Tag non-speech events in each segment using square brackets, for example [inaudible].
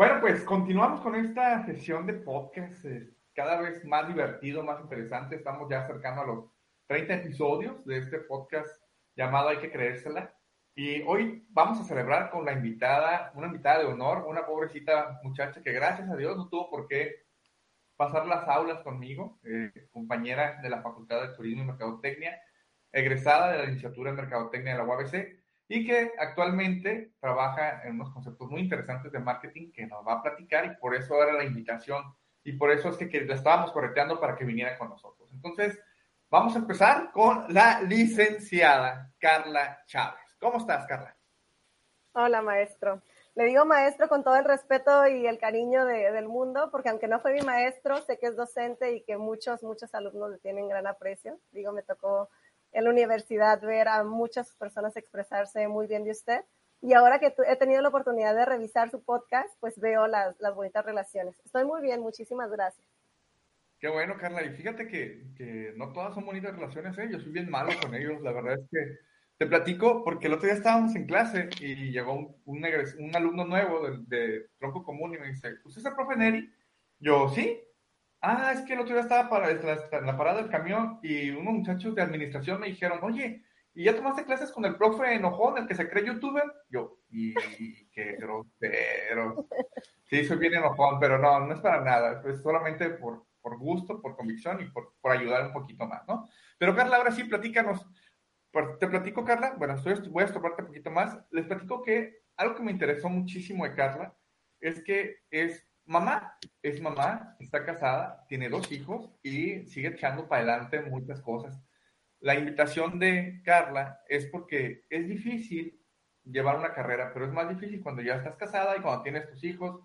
Bueno, pues continuamos con esta sesión de podcast, eh, cada vez más divertido, más interesante. Estamos ya acercando a los 30 episodios de este podcast llamado Hay que creérsela. Y hoy vamos a celebrar con la invitada, una invitada de honor, una pobrecita muchacha que gracias a Dios no tuvo por qué pasar las aulas conmigo, eh, compañera de la Facultad de Turismo y Mercadotecnia, egresada de la licenciatura en Mercadotecnia de la UABC y que actualmente trabaja en unos conceptos muy interesantes de marketing que nos va a platicar y por eso era la invitación y por eso es que, que la estábamos correteando para que viniera con nosotros. Entonces, vamos a empezar con la licenciada Carla Chávez. ¿Cómo estás, Carla? Hola, maestro. Le digo maestro con todo el respeto y el cariño de, del mundo, porque aunque no fue mi maestro, sé que es docente y que muchos, muchos alumnos le tienen gran aprecio. Digo, me tocó en la universidad ver a muchas personas expresarse muy bien de usted. Y ahora que he tenido la oportunidad de revisar su podcast, pues veo las, las bonitas relaciones. Estoy muy bien, muchísimas gracias. Qué bueno, Carla. Y fíjate que, que no todas son bonitas relaciones, ¿eh? Yo soy bien malo con ellos. La verdad es que te platico porque el otro día estábamos en clase y llegó un, un, alumno nuevo de, de, tronco común y me dice, ¿usted es el profe Neri? Yo, ¿sí? Ah, es que el otro día estaba para, la parada del camión y unos muchachos de administración me dijeron, oye, ¿y ya tomaste clases con el profe enojón, el que se cree youtuber? Yo, y, qué grosero. Sí, soy bien enojón, pero no, no es para nada, es solamente por, por gusto, por convicción y por, por ayudar un poquito más, ¿no? Pero Carla, ahora sí, platícanos, te platico, Carla, bueno, estoy, voy a estorbarte un poquito más. Les platico que algo que me interesó muchísimo de Carla es que es mamá, es mamá, está casada, tiene dos hijos y sigue echando para adelante muchas cosas. La invitación de Carla es porque es difícil llevar una carrera, pero es más difícil cuando ya estás casada y cuando tienes tus hijos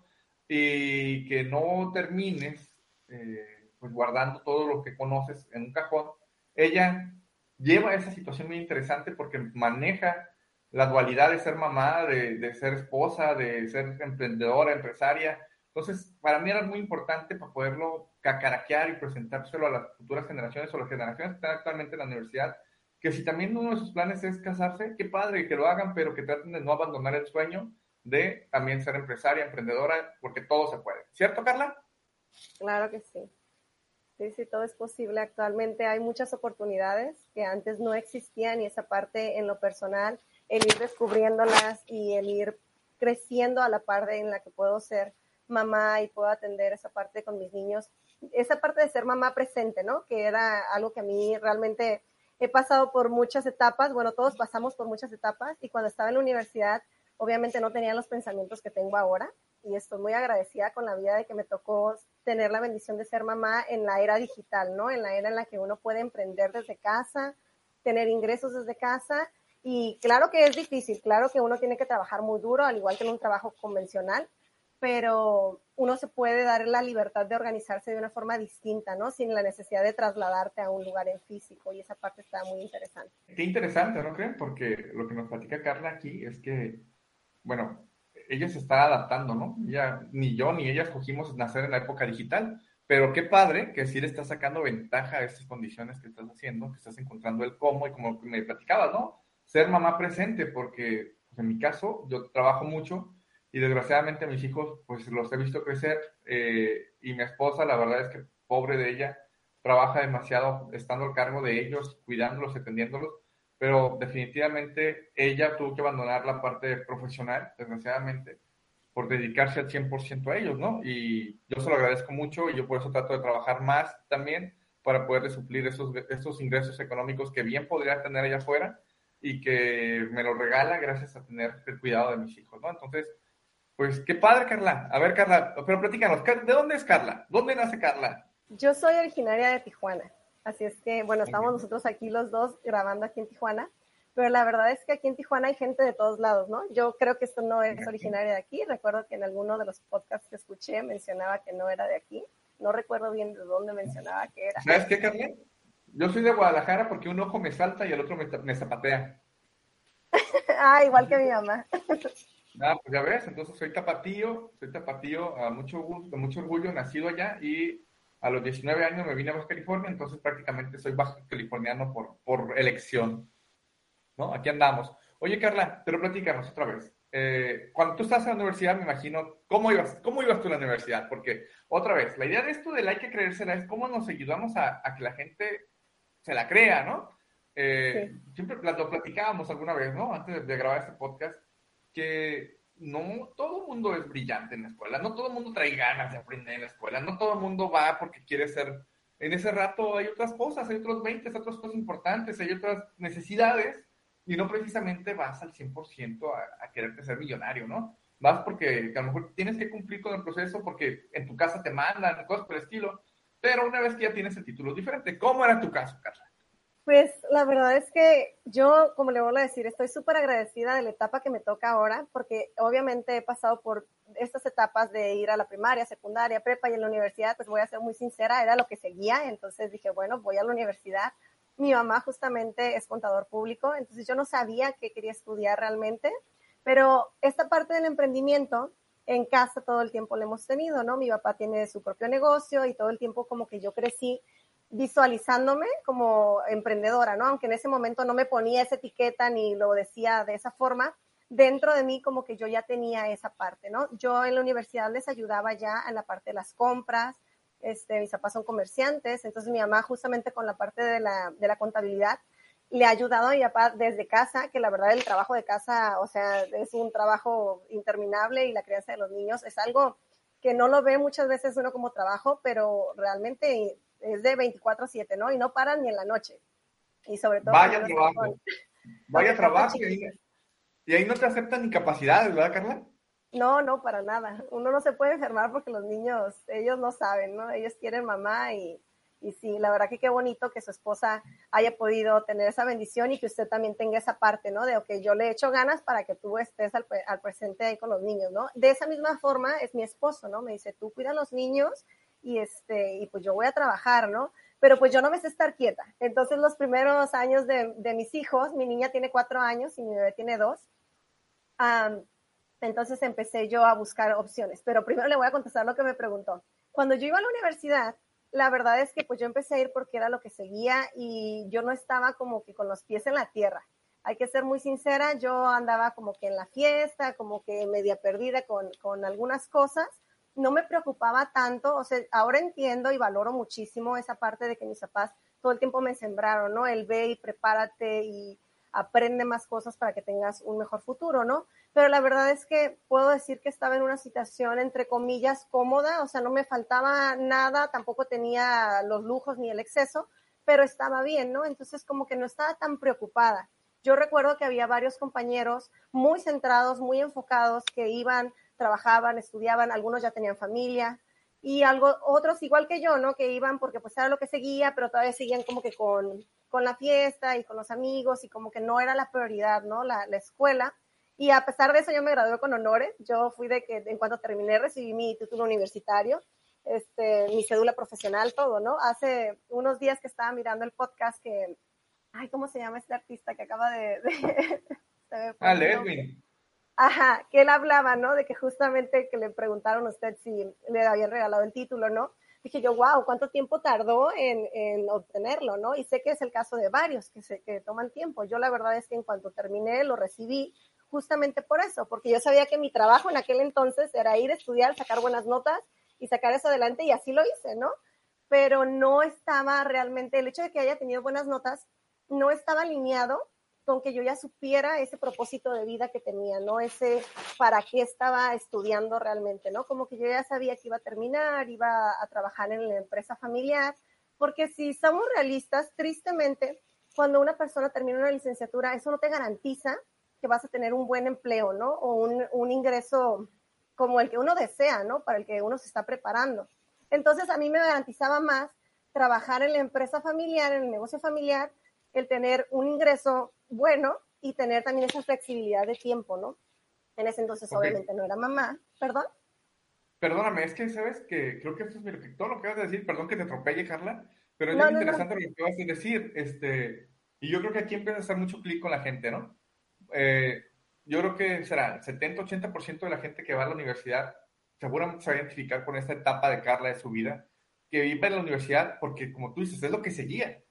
y que no termines eh, pues guardando todo lo que conoces en un cajón. Ella lleva esa situación muy interesante porque maneja la dualidad de ser mamá, de, de, ser esposa, de ser emprendedora, empresaria. Entonces, para mí era muy importante para poderlo cacaraquear y presentárselo a las futuras generaciones o las generaciones que están actualmente en la universidad, que si también uno de sus planes es casarse, qué padre que lo hagan, pero que traten de no abandonar el sueño de también ser empresaria, emprendedora, porque todo se puede. ¿Cierto, Carla? Claro que sí. Sí, sí, todo es posible. Actualmente hay muchas oportunidades que antes no existían y esa parte en lo personal, el ir descubriéndolas y el ir creciendo a la parte en la que puedo ser mamá y puedo atender esa parte con mis niños, esa parte de ser mamá presente, ¿no? Que era algo que a mí realmente he pasado por muchas etapas, bueno, todos pasamos por muchas etapas y cuando estaba en la universidad, obviamente no tenía los pensamientos que tengo ahora y estoy muy agradecida con la vida de que me tocó tener la bendición de ser mamá en la era digital, ¿no? En la era en la que uno puede emprender desde casa, tener ingresos desde casa y claro que es difícil, claro que uno tiene que trabajar muy duro, al igual que en un trabajo convencional, pero uno se puede dar la libertad de organizarse de una forma distinta, ¿no? Sin la necesidad de trasladarte a un lugar en físico y esa parte está muy interesante. Qué interesante, ¿no creen? Porque lo que nos platica Carla aquí es que, bueno, ella se está adaptando, ¿no? Ya ni yo ni ella escogimos nacer en la época digital, pero qué padre que sí le estás sacando ventaja a estas condiciones que estás haciendo, que estás encontrando el cómo y como me platicabas, ¿no? Ser mamá presente, porque pues, en mi caso yo trabajo mucho y desgraciadamente mis hijos pues los he visto crecer eh, y mi esposa la verdad es que pobre de ella trabaja demasiado estando al cargo de ellos, cuidándolos, atendiéndolos pero definitivamente ella tuvo que abandonar la parte profesional, desgraciadamente, por dedicarse al 100% a ellos, ¿no? Y yo se lo agradezco mucho y yo por eso trato de trabajar más también para poder suplir esos, esos ingresos económicos que bien podría tener ella afuera y que me lo regala gracias a tener el cuidado de mis hijos, ¿no? Entonces, pues qué padre, Carla. A ver, Carla, pero platícanos, ¿de dónde es Carla? ¿Dónde nace Carla? Yo soy originaria de Tijuana. Así es que, bueno, estamos nosotros aquí los dos grabando aquí en Tijuana, pero la verdad es que aquí en Tijuana hay gente de todos lados, ¿no? Yo creo que esto no es originario de aquí. Recuerdo que en alguno de los podcasts que escuché mencionaba que no era de aquí. No recuerdo bien de dónde mencionaba que era. ¿Sabes qué, Carmen? Yo soy de Guadalajara porque un ojo me salta y el otro me, me zapatea. [laughs] ah, igual que mi mamá. [laughs] ah, pues ya ves, entonces soy tapatío, soy tapatío a mucho gusto, mucho orgullo, nacido allá y a los 19 años me vine a Baja California, entonces prácticamente soy baja californiano por, por elección. ¿No? Aquí andamos. Oye, Carla, pero platícanos otra vez. eh, cuando tú estás en la universidad, me imagino, ¿cómo ibas, ¿cómo ibas tú a la universidad? Porque, otra vez, la idea de esto del hay que creérsela es cómo nos ayudamos a, que la gente se la crea, ¿no? Eh, siempre lo platicábamos alguna vez, ¿no? Antes de, grabar este podcast, que no todo el mundo es brillante en la escuela, no todo el mundo trae ganas de aprender en la escuela, no todo el mundo va porque quiere ser... En ese rato hay otras cosas, hay otros 20, hay otras cosas importantes, hay otras necesidades y no precisamente vas al 100% a, a quererte ser millonario, ¿no? Vas porque a lo mejor tienes que cumplir con el proceso porque en tu casa te mandan, cosas por el estilo, pero una vez que ya tienes el título diferente. ¿Cómo era tu caso, Carla? Pues la verdad es que yo, como le vuelvo a decir, estoy súper agradecida de la etapa que me toca ahora, porque obviamente he pasado por estas etapas de ir a la primaria, secundaria, prepa y en la universidad, pues voy a ser muy sincera, era lo que seguía, entonces dije, bueno, voy a la universidad, mi mamá justamente es contador público, entonces yo no sabía qué quería estudiar realmente, pero esta parte del emprendimiento en casa todo el tiempo lo hemos tenido, ¿no? Mi papá tiene su propio negocio y todo el tiempo como que yo crecí visualizándome como emprendedora, ¿no? Aunque en ese momento no me ponía esa etiqueta ni lo decía de esa forma, dentro de mí como que yo ya tenía esa parte, ¿no? Yo en la universidad les ayudaba ya en la parte de las compras, este, mis papás son comerciantes, entonces mi mamá justamente con la parte de la, de la contabilidad le ha ayudado a mi papá desde casa, que la verdad el trabajo de casa, o sea, es un trabajo interminable y la crianza de los niños es algo que no lo ve muchas veces uno como trabajo, pero realmente es de 24/7, ¿no? Y no paran ni en la noche. Y sobre todo... Vaya trabajo. Vaya trabajo. Y ahí, no te aceptan incapacidades, ¿verdad, Carla? No, no, para nada. Uno no se puede enfermar porque los niños, ellos no saben, ¿no? Ellos quieren mamá y, y sí, la verdad que qué bonito que su esposa haya podido tener esa bendición y que usted también tenga esa parte, ¿no? De, ok, yo le echo ganas para que tú estés al, al presente ahí con los niños, ¿no? De esa misma forma es mi esposo, ¿no? Me dice, tú cuida a los niños y este, y pues yo voy a trabajar, ¿no? Pero pues yo no me sé estar quieta. Entonces los primeros años de, de mis hijos, mi niña tiene cuatro años y mi bebé tiene dos, entonces empecé yo a buscar opciones. Pero primero le voy a contestar lo que me preguntó. Cuando yo iba a la universidad, la verdad es que pues yo empecé a ir porque era lo que seguía y yo no estaba como que con los pies en la tierra. Hay que ser muy sincera, yo andaba como que en la fiesta, como que media perdida con, con algunas cosas no me preocupaba tanto, o sea, ahora entiendo y valoro muchísimo esa parte de que mis papás todo el tiempo me sembraron, ¿no? El ve y prepárate y aprende más cosas para que tengas un mejor futuro, ¿no? Pero la verdad es que puedo decir que estaba en una situación, entre comillas, cómoda, o sea, no me faltaba nada, tampoco tenía los lujos ni el exceso, pero estaba bien, ¿no? Entonces como que no estaba tan preocupada. Yo recuerdo que había varios compañeros muy centrados, muy enfocados, que iban trabajaban, estudiaban, algunos ya tenían familia y algo, otros igual que yo, ¿no? Que iban porque pues era lo que seguía, pero todavía seguían como que con, con la fiesta y con los amigos y como que no era la prioridad, ¿no? La, la escuela. Y a pesar de eso yo me gradué con honores. Yo fui de que en cuanto terminé recibí mi título universitario, este, mi cédula profesional, todo, ¿no? Hace unos días que estaba mirando el podcast que, ay, ¿cómo se llama este artista que acaba de... de [laughs] ah. Ajá, que él hablaba, ¿no? De que justamente que le preguntaron a usted si le habían regalado el título, ¿no? Dije yo, wow, ¿cuánto tiempo tardó en, en obtenerlo, no? Y sé que es el caso de varios que, se, que toman tiempo. Yo la verdad es que en cuanto terminé lo recibí justamente por eso, porque yo sabía que mi trabajo en aquel entonces era ir a estudiar, sacar buenas notas y sacar eso adelante y así lo hice, ¿no? Pero no estaba realmente, el hecho de que haya tenido buenas notas no estaba alineado con que yo ya supiera ese propósito de vida que tenía, ¿no? Ese para qué estaba estudiando realmente, ¿no? Como que yo ya sabía que iba a terminar, iba a trabajar en la empresa familiar, porque si somos realistas, tristemente, cuando una persona termina una licenciatura, eso no te garantiza que vas a tener un buen empleo, ¿no? O un, un ingreso como el que uno desea, ¿no? Para el que uno se está preparando. Entonces, a mí me garantizaba más trabajar en la empresa familiar, en el negocio familiar, el tener un ingreso bueno y tener también esa flexibilidad de tiempo, ¿no? En ese entonces obviamente no era mamá, perdón. Perdóname, es que sabes que creo que esto es todo lo que vas a decir, perdón que te atropelle, Carla, pero es muy interesante lo que vas a decir, este, y yo creo que aquí empieza a hacer mucho clic con la gente, ¿no? Eh, yo creo que será 70-80% de la gente que va a la universidad seguramente se va a identificar con esta etapa de Carla de su vida, que vive en la universidad porque, como tú dices, es lo que seguía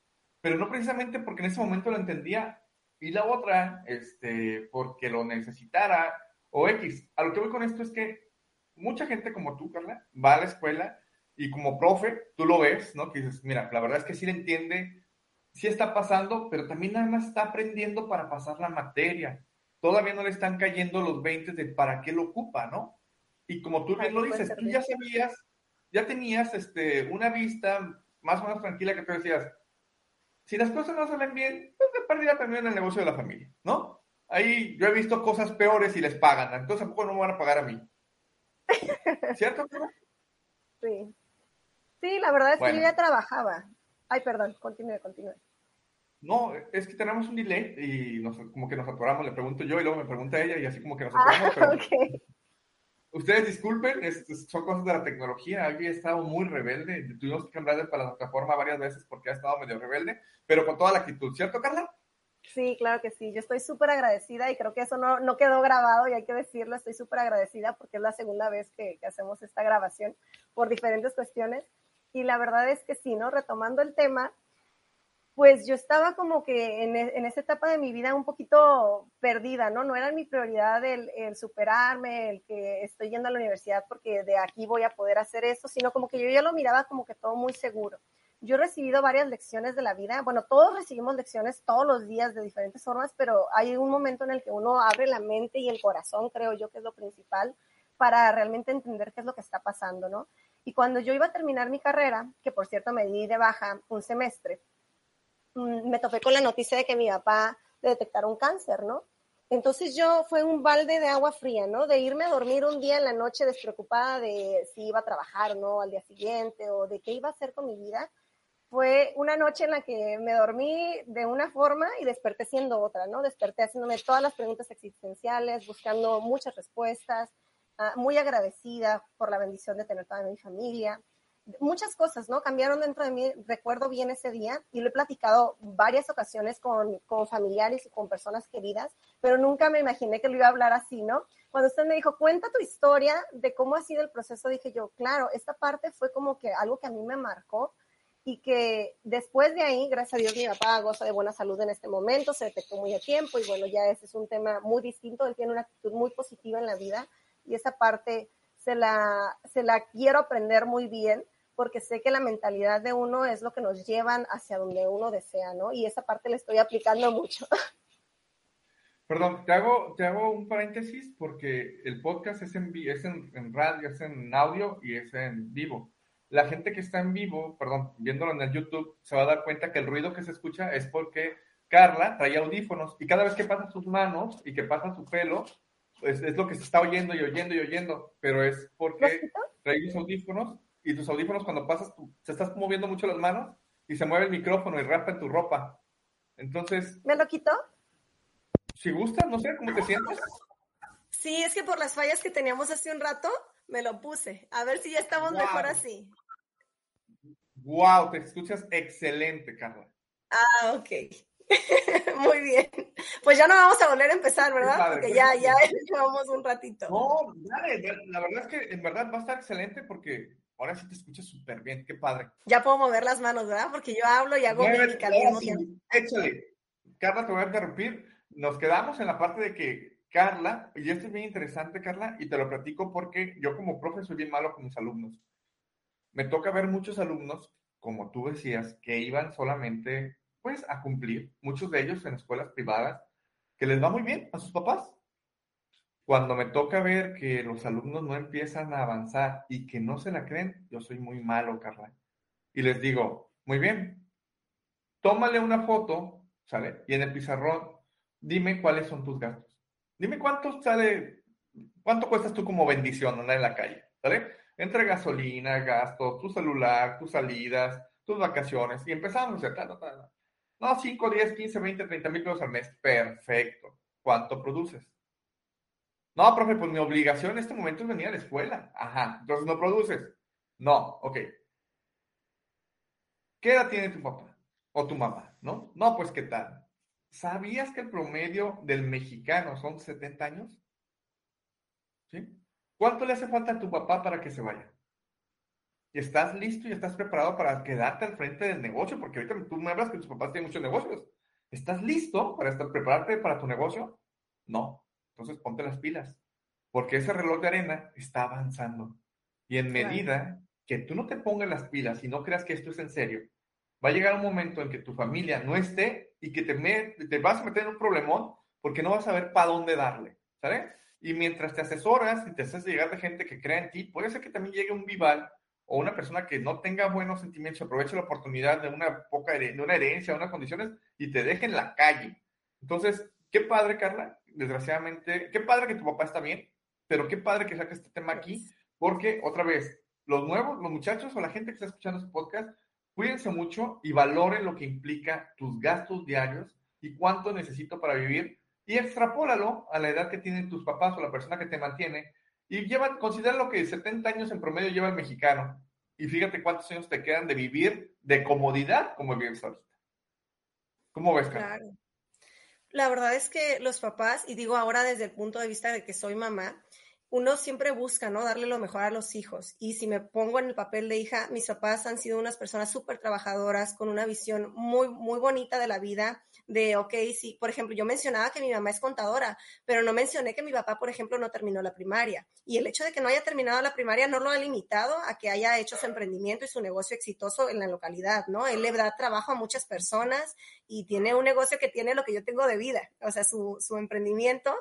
pero no precisamente porque en ese momento lo entendía y la otra, este, porque lo necesitara o X. A lo que voy con esto es que mucha gente como tú, Carla, va a la escuela y como profe, tú lo ves, ¿no? Que dices, mira, la verdad es que sí le entiende, sí está pasando, pero también nada más está aprendiendo para pasar la materia. Todavía no le están cayendo los 20 de para qué lo ocupa, ¿no? Y como tú bien lo dices, tú ya sabías, ya tenías este, una vista más o menos tranquila que tú decías, si las cosas no salen bien, pues de pérdida también el negocio de la familia, ¿no? Ahí yo he visto cosas peores y les pagan, entonces tampoco no me van a pagar a mí. ¿Cierto? Sí. Sí, la verdad es que yo ya trabajaba. Ay, perdón, continúe, continúe. No, es que tenemos un delay y nos, como que nos atoramos, le pregunto yo y luego me pregunta ella y así como que nos atoramos. Ah, [laughs] okay. Ustedes disculpen, son cosas de la tecnología. Había estado muy rebelde. Tuvimos que cambiar la plataforma varias veces porque ha estado medio rebelde, pero con toda la actitud, ¿cierto, Carla? Sí, claro que sí. Yo estoy súper agradecida y creo que eso no, no, quedó grabado y hay que decirlo. Estoy súper agradecida porque es la segunda vez que, que, hacemos esta grabación por diferentes cuestiones. Y la verdad es que sí, ¿no? Retomando el tema, pues yo estaba como que en, e, en esa etapa de mi vida un poquito perdida, ¿no? No era mi prioridad el, el, superarme, el que estoy yendo a la universidad porque de aquí voy a poder hacer eso, sino como que yo ya lo miraba como que todo muy seguro yo he recibido varias lecciones de la vida. Bueno, todos recibimos lecciones todos los días de diferentes formas, pero hay un momento en el que uno abre la mente y el corazón, creo yo que es lo principal, para realmente entender qué es lo que está pasando, ¿no? Y cuando yo iba a terminar mi carrera, que por cierto me di de baja un semestre, me topé con la noticia de que mi papá le detectaron cáncer, ¿no? Entonces yo fue un balde de agua fría, ¿no? De irme a dormir un día en la noche despreocupada de si iba a trabajar no al día siguiente o de qué iba a hacer con mi vida fue una noche en la que me dormí de una forma y desperté siendo otra, ¿no? Desperté haciéndome todas las preguntas existenciales, buscando muchas respuestas, ah, muy agradecida por la bendición de tener toda mi familia. Muchas cosas, ¿no? Cambiaron dentro de mí, recuerdo bien ese día y lo he platicado varias ocasiones con, familiares y con personas queridas, pero nunca me imaginé que lo iba a hablar así, ¿no? Cuando usted me dijo, cuenta tu historia de cómo ha sido el proceso, dije yo, claro, esta parte fue como que algo que a mí me marcó y que después de ahí, gracias a Dios, mi papá goza de buena salud en este momento, se detectó muy a tiempo y bueno, ya ese es un tema muy distinto, él tiene una actitud muy positiva en la vida y esa parte se la quiero aprender muy bien porque sé que la mentalidad de uno es lo que nos llevan hacia donde uno desea, ¿no? Y esa parte la estoy aplicando mucho. [laughs] Perdón, te hago, te hago un paréntesis porque el podcast es en, es en radio, es en audio y es en vivo la gente que está en vivo, perdón, viéndolo en el YouTube, se va a dar cuenta que el ruido que se escucha es porque Carla trae audífonos y cada vez que pasa sus manos y que pasa su pelo, pues es lo que se está oyendo y oyendo y oyendo, pero es porque trae los audífonos y tus audífonos cuando pasas, tú, se estás moviendo mucho las manos y se mueve el micrófono y rapa en tu ropa. Entonces... ¿Me lo quitó? Si gusta, no sé, ¿cómo te sientes? Sí, es que por las fallas que teníamos hace un rato, me lo puse. A ver si ya estamos mejor así. Wow, te escuchas excelente, Carla. Ah, ok. [laughs] Muy bien. Pues ya no vamos a volver a empezar, ¿verdad? porque ya, ya [laughs] llevamos un ratito. No, dale, la verdad es que en verdad va a estar excelente porque ahora sí te escuchas súper bien, qué padre. Ya puedo mover las manos, ¿verdad? Porque yo hablo y hago mímica Échale. Carla, te voy a interrumpir. Nos quedamos en la parte de que Carla, y esto es bien interesante, Carla, y te lo platico porque yo como profe soy bien malo con mis alumnos. Me toca ver muchos alumnos, como tú decías, que iban solamente, pues, a cumplir, muchos de ellos en escuelas privadas, que les va muy bien a sus papás. Cuando me toca ver que los alumnos no empiezan a avanzar y que no se la creen, yo soy muy malo, Carla. Y les digo, muy bien, tómale una foto, ¿sale? Y en el pizarrón, dime cuáles son tus gastos. Dime cuánto sale, cuánto cuestas tú como bendición andar en la calle, ¿sale? Entre gasolina, gastos, tu celular, tus salidas, tus vacaciones, y empezamos a hacer, no, 5, 10, 15, 20, 30 mil pesos al mes, perfecto. ¿Cuánto produces? No, profe, pues mi obligación en este momento es venir a la escuela. Ajá, entonces no produces. No, ok. ¿Qué edad tiene tu papá o tu mamá? ¿No? No, pues qué tal. ¿Sabías que el promedio del mexicano son 70 años? ¿Sí? ¿Cuánto le hace falta a tu papá para que se vaya? ¿Y estás listo y estás preparado para quedarte al frente del negocio? Porque ahorita tú me hablas que tus papás tienen muchos negocios. ¿Estás listo para estar, prepararte para tu negocio? No. Entonces ponte las pilas. porque ese reloj de arena está avanzando. Y en medida que tú no te pongas las pilas y no creas que esto es en serio, va a llegar un momento en que tu familia no esté y que te, te vas a meter en un problemón porque no vas a saber para dónde darle, ¿sabes? Y mientras te asesoras y te haces llegar de gente que crea en ti, puede ser que también llegue un vival o una persona que no tenga buenos sentimientos, aproveche la oportunidad de una poca de una herencia, de unas condiciones y te deje en la calle. Entonces, qué padre, Carla, desgraciadamente, qué padre que tu papá está bien, pero qué padre que saque este tema aquí, porque otra vez, los nuevos, los muchachos o la gente que está escuchando este podcast, cuídense mucho y valoren lo que implica tus gastos diarios y cuánto necesito para vivir y extrapólalo a la edad que tienen tus papás o la persona que te mantiene y lleva, considera lo que 70 años en promedio lleva el mexicano y fíjate cuántos años te quedan de vivir de comodidad como vives ahorita. ¿Cómo ves, Claro. La verdad es que los papás, y digo ahora desde el punto de vista de que soy mamá, uno siempre busca, ¿no? Darle lo mejor a los hijos. Y si me pongo en el papel de hija, mis papás han sido unas personas súper trabajadoras, con una visión muy, muy bonita de la vida, de, ok, sí, por ejemplo, yo mencionaba que mi mamá es contadora, pero no mencioné que mi papá, por ejemplo, no terminó la primaria. Y el hecho de que no haya terminado la primaria no lo ha limitado a que haya hecho su emprendimiento y su negocio exitoso en la localidad, ¿no? Él le da trabajo a muchas personas y tiene un negocio que tiene lo que yo tengo de vida, o sea, su, su emprendimiento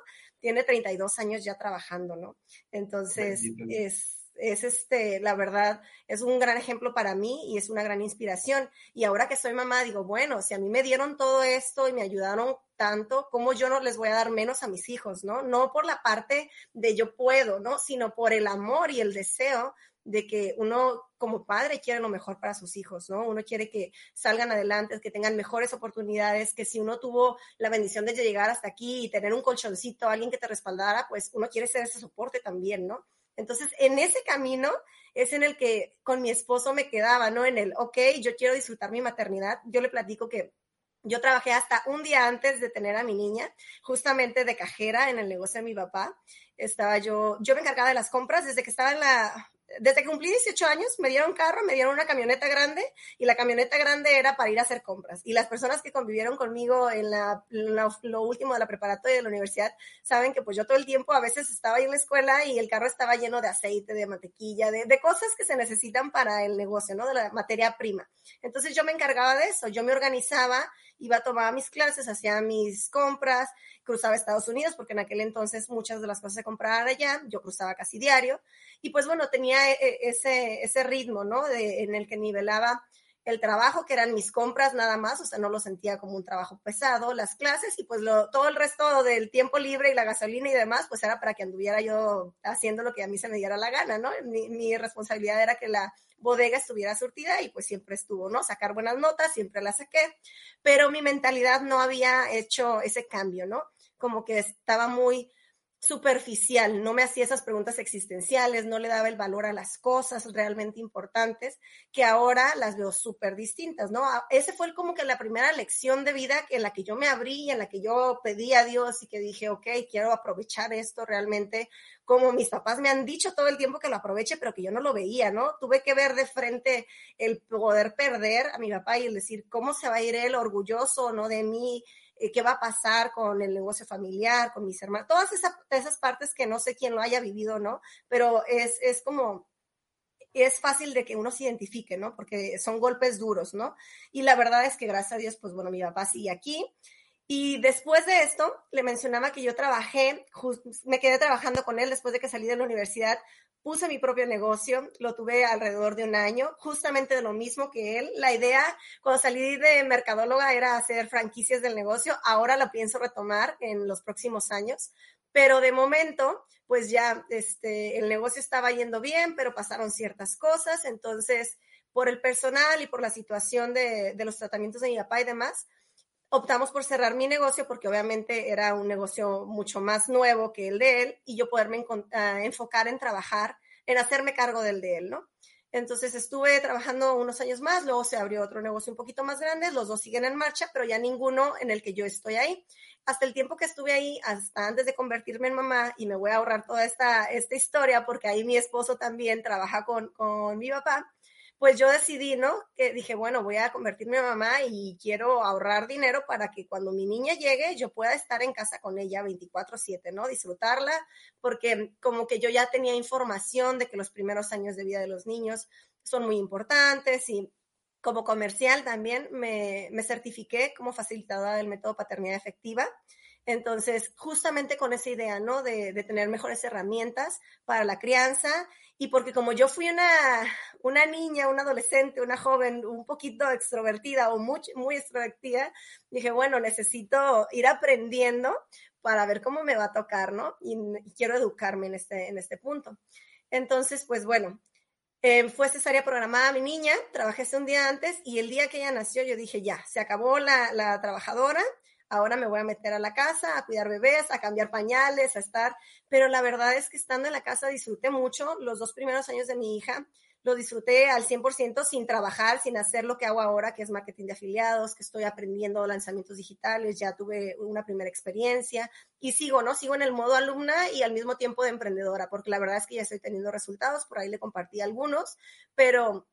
tiene 32 años ya trabajando, ¿no? Entonces, es, es este, la verdad, es un gran ejemplo para mí y es una gran inspiración. Y ahora que soy mamá, digo, bueno, si a mí me dieron todo esto y me ayudaron tanto, ¿cómo yo no les voy a dar menos a mis hijos, no? No por la parte de yo puedo, ¿no? Sino por el amor y el deseo de que uno como padre quiere lo mejor para sus hijos, ¿no? Uno quiere que salgan adelante, que tengan mejores oportunidades, que si uno tuvo la bendición de llegar hasta aquí y tener un colchoncito, alguien que te respaldara, pues uno quiere ser ese soporte también, ¿no? Entonces, en ese camino es en el que con mi esposo me quedaba, ¿no? En el, ok, yo quiero disfrutar mi maternidad. Yo le platico que yo trabajé hasta un día antes de tener a mi niña, justamente de cajera en el negocio de mi papá. Estaba yo, yo me encargaba de las compras desde que estaba en la, desde que cumplí 18 años, me dieron carro, me dieron una camioneta grande y la camioneta grande era para ir a hacer compras. Y las personas que convivieron conmigo en, la, lo último de la preparatoria de la universidad saben que pues yo todo el tiempo a veces estaba ahí en la escuela y el carro estaba lleno de aceite, de mantequilla, de, de cosas que se necesitan para el negocio, ¿no? De la materia prima. Entonces yo me encargaba de eso, yo me organizaba, iba a tomar mis clases, hacía mis compras, cruzaba Estados Unidos, porque en aquel entonces muchas de las cosas se compraban allá, yo cruzaba casi diario, y pues bueno, tenía e, e, ese, ese ritmo, ¿no? En el que nivelaba el trabajo, que eran mis compras nada más, o sea, no lo sentía como un trabajo pesado, las clases y pues lo, todo el resto del tiempo libre y la gasolina y demás, pues era para que anduviera yo haciendo lo que a mí se me diera la gana, ¿no? Mi, mi responsabilidad era que la bodega estuviera surtida y pues siempre estuvo, ¿no? Sacar buenas notas, siempre las saqué, pero mi mentalidad no había hecho ese cambio, ¿no? Como que estaba muy superficial, no me hacía esas preguntas existenciales, no le daba el valor a las cosas realmente importantes, que ahora las veo súper distintas, ¿no? Ese fue como que la primera lección de vida en la que yo me abrí, en la que yo pedí a Dios y que dije, ok, quiero aprovechar esto realmente, como mis papás me han dicho todo el tiempo que lo aproveche, pero que yo no lo veía, ¿no? Tuve que ver de frente el poder perder a mi papá y el decir, ¿cómo se va a ir él orgulloso, ¿no? De mí, eh, qué va a pasar con el negocio familiar, con mis hermanos, todas esas, partes que no sé quién lo haya vivido, ¿no? Pero es, es como, es fácil de que uno se identifique, ¿no? Porque son golpes duros, ¿no? Y la verdad es que gracias a Dios, pues bueno, mi papá sigue aquí. Y después de esto, le mencionaba que yo trabajé, me quedé trabajando con él después de que salí de la universidad puse mi propio negocio, lo tuve alrededor de un año, justamente de lo mismo que él. La idea cuando salí de mercadóloga era hacer franquicias del negocio, ahora la pienso retomar en los próximos años, pero de momento, pues ya este, el negocio estaba yendo bien, pero pasaron ciertas cosas, entonces por el personal y por la situación de, de los tratamientos de mi papá y demás, optamos por cerrar mi negocio porque obviamente era un negocio mucho más nuevo que el de él y yo poderme ah, enfocar en trabajar, en hacerme cargo del de él, ¿no? Entonces estuve trabajando unos años más, luego se abrió otro negocio un poquito más grande, los dos siguen en marcha, pero ya ninguno en el que yo estoy ahí. Hasta el tiempo que estuve ahí, hasta antes de convertirme en mamá, y me voy a ahorrar toda esta, esta historia porque ahí mi esposo también trabaja con, con mi papá, pues yo decidí, ¿no? Que dije, bueno, voy a convertirme en mamá y quiero ahorrar dinero para que cuando mi niña llegue yo pueda estar en casa con ella 24/7, ¿no? Disfrutarla, porque como que yo ya tenía información de que los primeros años de vida de los niños son muy importantes y como comercial también me, me certifiqué como facilitadora del método paternidad efectiva. Entonces, justamente con esa idea, ¿no? De, de, tener mejores herramientas para la crianza y porque como yo fui una, una niña, una adolescente, una joven un poquito extrovertida o muy, muy extrovertida, dije, bueno, necesito ir aprendiendo para ver cómo me va a tocar, ¿no? Y, quiero educarme en este, en este punto. Entonces, pues bueno, eh, fue cesárea programada mi niña, trabajé un día antes y el día que ella nació yo dije, ya, se acabó la, la trabajadora, ahora me voy a meter a la casa, a cuidar bebés, a cambiar pañales, a estar, pero la verdad es que estando en la casa disfruté mucho los dos primeros años de mi hija, lo disfruté al 100% sin trabajar, sin hacer lo que hago ahora, que es marketing de afiliados, que estoy aprendiendo lanzamientos digitales, ya tuve una primera experiencia y sigo, ¿no? Sigo en el modo alumna y al mismo tiempo de emprendedora, porque la verdad es que ya estoy teniendo resultados, por ahí le compartí algunos, pero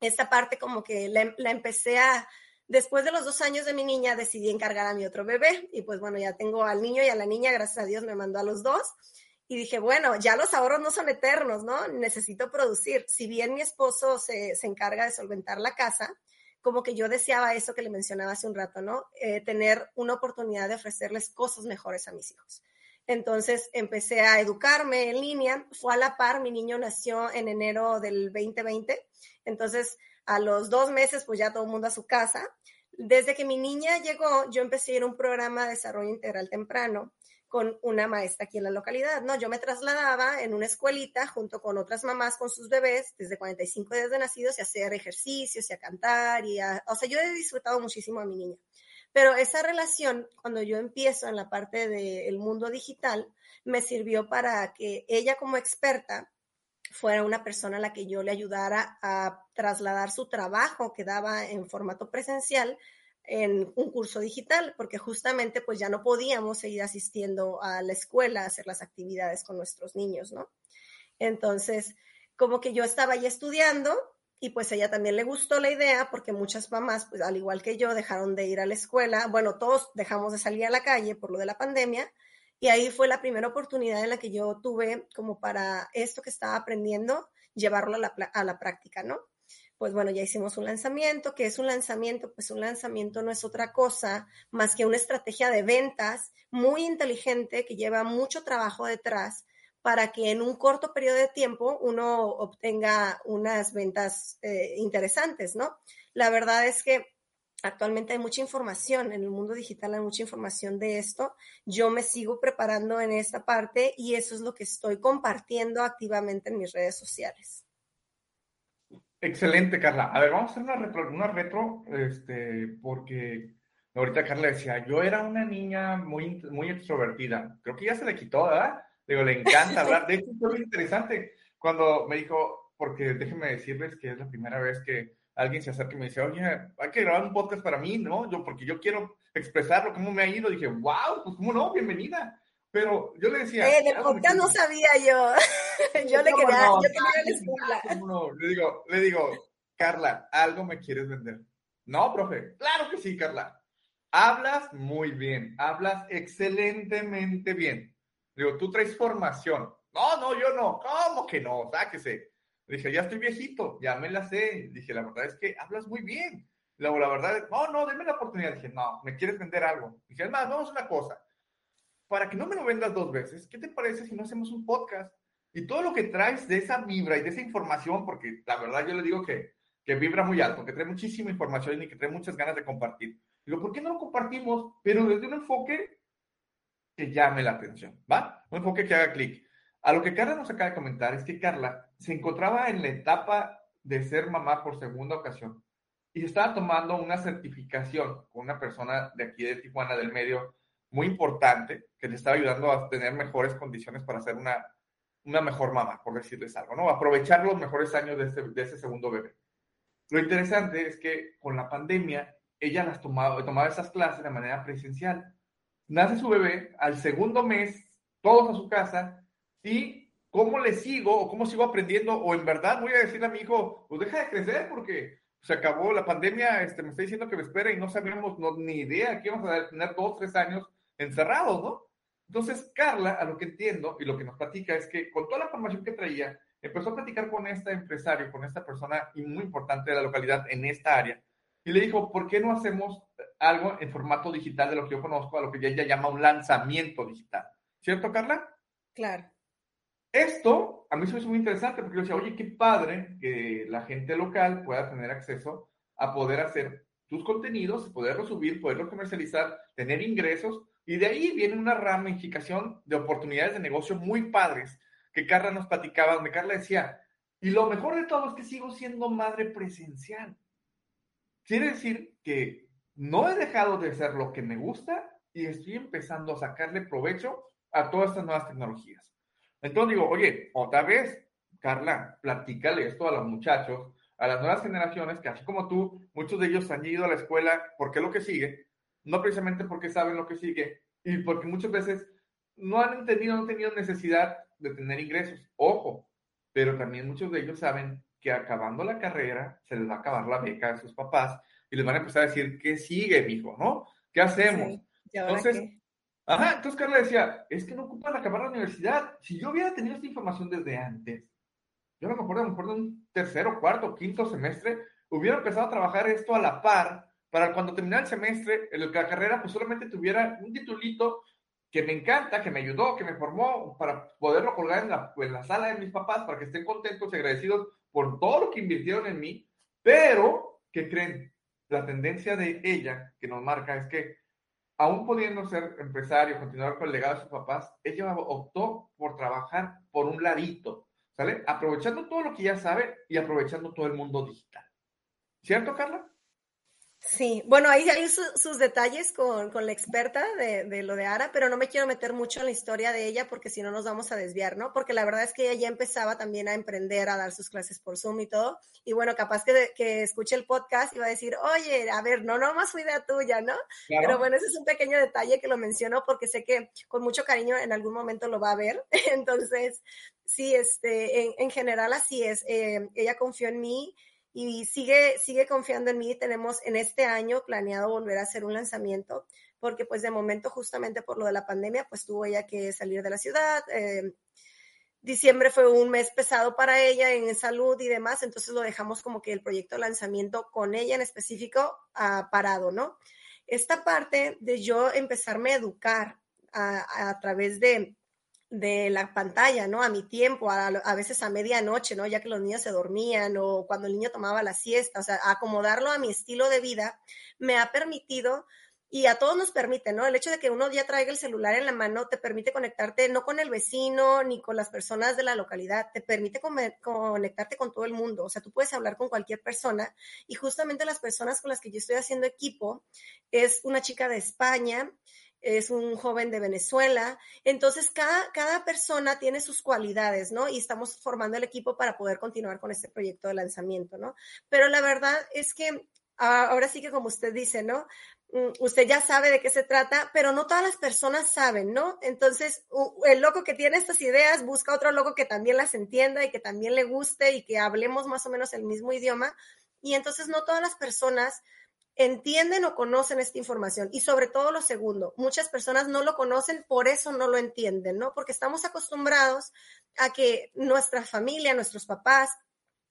esta parte como que la, la empecé a, Después de los dos años de mi niña, decidí encargar a mi otro bebé y pues bueno, ya tengo al niño y a la niña, gracias a Dios me mandó a los dos. Y dije, bueno, ya los ahorros no son eternos, ¿no? Necesito producir. Si bien mi esposo se, se encarga de solventar la casa, como que yo deseaba eso que le mencionaba hace un rato, ¿no? Eh, tener una oportunidad de ofrecerles cosas mejores a mis hijos. Entonces empecé a educarme en línea. Fue a la par, mi niño nació en enero del 2020. Entonces, a los dos meses, pues ya todo el mundo a su casa. Desde que mi niña llegó, yo empecé a un programa de desarrollo integral temprano con una maestra aquí en la localidad, ¿no? Yo me trasladaba en una escuelita junto con otras mamás con sus bebés desde 45 días de nacidos y hacer ejercicios y a cantar y a, o sea, yo he disfrutado muchísimo a mi niña. Pero esa relación, cuando yo empiezo en la parte del mundo digital, me sirvió para que ella como experta fuera una persona a la que yo le ayudara a trasladar su trabajo que daba en formato presencial en un curso digital, porque justamente pues ya no podíamos seguir asistiendo a la escuela a hacer las actividades con nuestros niños, ¿no? Entonces, como que yo estaba ahí estudiando y pues ella también le gustó la idea porque muchas mamás, pues al igual que yo, dejaron de ir a la escuela, bueno, todos dejamos de salir a la calle por lo de la pandemia y ahí fue la primera oportunidad en la que yo tuve como para esto que estaba aprendiendo, llevarlo a la, a la práctica, ¿no? Pues bueno, ya hicimos un lanzamiento. ¿Qué es un lanzamiento? Pues un lanzamiento no es otra cosa más que una estrategia de ventas muy inteligente que lleva mucho trabajo detrás para que en un corto periodo de tiempo uno obtenga unas ventas eh, interesantes, ¿no? La verdad es que Actualmente hay mucha información en el mundo digital, hay mucha información de esto. Yo me sigo preparando en esta parte y eso es lo que estoy compartiendo activamente en mis redes sociales. Excelente, Carla. A ver, vamos a hacer una retro, una retro este, porque ahorita Carla decía, yo era una niña muy, muy extrovertida. Creo que ya se le quitó, ¿verdad? Digo, le encanta [laughs] hablar. De hecho, fue muy interesante cuando me dijo, porque déjenme decirles que es la primera vez que alguien se acerca y me dice, oye, hay que grabar un podcast para mí, ¿no? Yo, porque yo quiero expresarlo, cómo me ha ido. Dije, wow, pues cómo no, bienvenida. Pero yo le decía. Eh, del podcast no sabía yo. [laughs] yo le quería, no, yo quería la no, Le digo, le digo, Carla, algo me quieres vender. No, profe. Claro que sí, Carla. Hablas muy bien, hablas excelentemente bien. Digo, tú traes formación. No, no, yo no. ¿Cómo que no? Sáquese. Dije, ya estoy viejito, ya me la sé. Dije, la verdad es que hablas muy bien. Luego, la verdad, no, no, denme la oportunidad. Dije, no, me quieres vender algo. Dije, además, vamos a una cosa. Para que no me lo vendas dos veces, ¿qué te parece si no hacemos un podcast? Y todo lo que traes de esa vibra y de esa información, porque la verdad yo le digo que, que vibra muy alto, que trae muchísima información y que trae muchas ganas de compartir. Digo, ¿por qué no lo compartimos? Pero desde un enfoque que llame la atención, ¿va? Un enfoque que haga clic. A lo que Carla nos acaba de comentar es que Carla se encontraba en la etapa de ser mamá por segunda ocasión y estaba tomando una certificación con una persona de aquí de Tijuana del medio muy importante que le estaba ayudando a tener mejores condiciones para ser una, una mejor mamá, por decirles algo, ¿no? Aprovechar los mejores años de, este, de ese segundo bebé. Lo interesante es que con la pandemia ella las tomaba, tomaba esas clases de manera presencial. Nace su bebé, al segundo mes, todos a su casa, y ¿cómo le sigo o cómo sigo aprendiendo? O en verdad voy a decirle a mi hijo, pues deja de crecer porque se acabó la pandemia, este, me está diciendo que me espere y no sabemos no, ni idea que vamos a tener dos, tres años encerrados, ¿no? Entonces, Carla, a lo que entiendo y lo que nos platica es que con toda la formación que traía, empezó a platicar con este empresario, con esta persona muy importante de la localidad en esta área, y le dijo, ¿por qué no hacemos algo en formato digital de lo que yo conozco, a lo que ella llama un lanzamiento digital? ¿Cierto, Carla? Claro. Esto a mí se me hizo muy interesante porque yo decía, oye, qué padre que la gente local pueda tener acceso a poder hacer tus contenidos, poderlos subir, poderlos comercializar, tener ingresos, y de ahí viene una ramificación de oportunidades de negocio muy padres que Carla nos platicaba, donde Carla decía, y lo mejor de todo es que sigo siendo madre presencial. Quiere decir que no he dejado de ser lo que me gusta y estoy empezando a sacarle provecho a todas estas nuevas tecnologías. Entonces digo, oye, otra vez, Carla, platícale esto a los muchachos, a las nuevas generaciones, que así como tú, muchos de ellos han ido a la escuela porque es lo que sigue, no precisamente porque saben lo que sigue, y porque muchas veces no han entendido, no han tenido necesidad de tener ingresos. Ojo, pero también muchos de ellos saben que acabando la carrera se les va a acabar la beca de sus papás y les van a empezar a decir, ¿qué sigue, mijo? ¿No? ¿Qué hacemos? Entonces, Ajá, entonces Carla decía, es que no ocupan acabar la universidad. Si yo hubiera tenido esta información desde antes, yo a lo mejor, a lo mejor de un tercero, cuarto, quinto semestre, hubiera empezado a trabajar esto a la par para cuando terminara el semestre, en la carrera, pues solamente tuviera un titulito que me encanta, que me ayudó, que me formó, para poderlo colgar en la, en la sala de mis papás, para que estén contentos y agradecidos por todo lo que invirtieron en mí, pero, ¿qué creen? La tendencia de ella que nos marca es que aún pudiendo ser empresario, continuar con el legado de sus papás, ella optó por trabajar por un ladito, ¿sale? Aprovechando todo lo que ya sabe y aprovechando todo el mundo digital. ¿Cierto, Carla? Sí, bueno, ahí hay sus detalles con, la experta de, lo de Ara, pero no me quiero meter mucho en la historia de ella porque si no nos vamos a desviar, ¿no? Porque la verdad es que ella ya empezaba también a emprender, a dar sus clases por Zoom y todo. Y bueno, capaz que, que escuche el podcast y va a decir, oye, a ver, no, no más fue idea tuya, ¿no? Pero bueno, ese es un pequeño detalle que lo menciono porque sé que con mucho cariño en algún momento lo va a ver. [laughs] Entonces, sí, este, en, general así es. Eh, ella confió en mí y sigue, sigue confiando en mí. Tenemos en este año planeado volver a hacer un lanzamiento porque pues de momento justamente por lo de la pandemia pues tuvo ella que salir de la ciudad. Eh, diciembre fue un mes pesado para ella en salud y demás, entonces lo dejamos como que el proyecto de lanzamiento con ella en específico ha parado, ¿no? Esta parte de yo empezarme a educar a través de de la pantalla, ¿no? A mi tiempo, a, veces a medianoche, ¿no? Ya que los niños se dormían o cuando el niño tomaba la siesta, o sea, acomodarlo a mi estilo de vida, me ha permitido y a todos nos permite, ¿no? El hecho de que uno ya traiga el celular en la mano te permite conectarte no con el vecino ni con las personas de la localidad, te permite conectarte con todo el mundo, o sea, tú puedes hablar con cualquier persona y justamente las personas con las que yo estoy haciendo equipo es una chica de España, es un joven de Venezuela. Entonces, cada, cada persona tiene sus cualidades, ¿no? Y estamos formando el equipo para poder continuar con este proyecto de lanzamiento, ¿no? Pero la verdad es que ahora sí que como usted dice, ¿no? Mm, usted ya sabe de qué se trata, pero no todas las personas saben, ¿no? Entonces, el loco que tiene estas ideas busca otro loco que también las entienda y que también le guste y que hablemos más o menos el mismo idioma. Y entonces no todas las personas entienden o conocen esta información. Y sobre todo lo segundo, muchas personas no lo conocen, por eso no lo entienden, ¿no? Porque estamos acostumbrados a que nuestra familia, nuestros papás,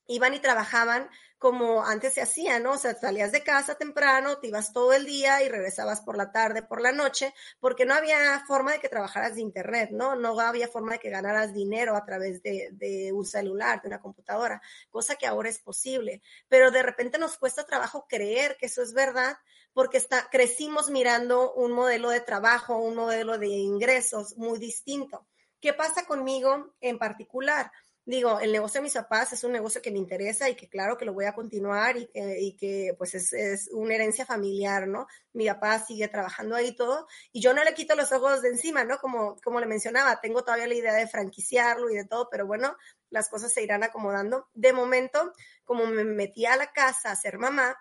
iban y trabajaban como antes se hacía, ¿no? O sea, salías de casa temprano, te ibas todo el día y regresabas por la tarde, por la noche, porque no había forma de que trabajaras de internet, ¿no? No había forma de que ganaras dinero a través de, un celular, de una computadora, cosa que ahora es posible. Pero de repente nos cuesta trabajo creer que eso es verdad, porque está, crecimos mirando un modelo de trabajo, un modelo de ingresos muy distinto. ¿Qué pasa conmigo en particular? Digo, el negocio de mis papás es un negocio que me interesa y que claro que lo voy a continuar y que, y que pues es, es, una herencia familiar, ¿no? Mi papá sigue trabajando ahí todo y yo no le quito los ojos de encima, ¿no? Como, como le mencionaba, tengo todavía la idea de franquiciarlo y de todo, pero bueno, las cosas se irán acomodando. De momento, como me metí a la casa a ser mamá,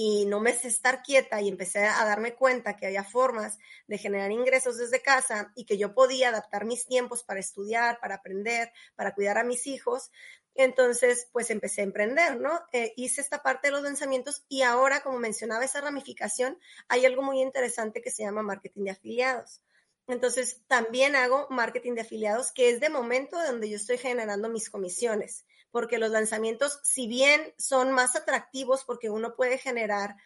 y no me sé estar quieta y empecé a darme cuenta que había formas de generar ingresos desde casa y que yo podía adaptar mis tiempos para estudiar, para aprender, para cuidar a mis hijos. Entonces, pues empecé a emprender, ¿no? Eh, hice esta parte de los lanzamientos y ahora, como mencionaba esa ramificación, hay algo muy interesante que se llama marketing de afiliados. Entonces, también hago marketing de afiliados, que es de momento donde yo estoy generando mis comisiones porque los lanzamientos, si bien son más atractivos porque uno puede generar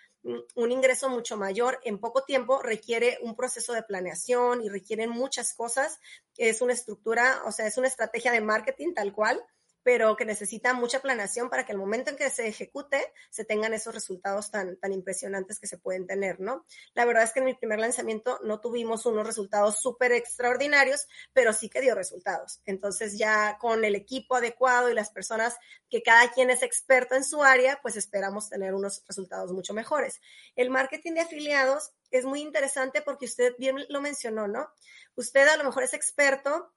un ingreso mucho mayor en poco tiempo, requiere un proceso de planeación y requieren muchas cosas. Es una estructura, o sea, es una estrategia de marketing tal cual pero que necesita mucha planeación para que el momento en que se ejecute se tengan esos resultados tan, tan impresionantes que se pueden tener, ¿no? La verdad es que en mi primer lanzamiento no tuvimos unos resultados súper extraordinarios, pero sí que dio resultados. Entonces ya con el equipo adecuado y las personas que cada quien es experto en su área, pues esperamos tener unos resultados mucho mejores. El marketing de afiliados es muy interesante porque usted bien lo mencionó, ¿no? Usted a lo mejor es experto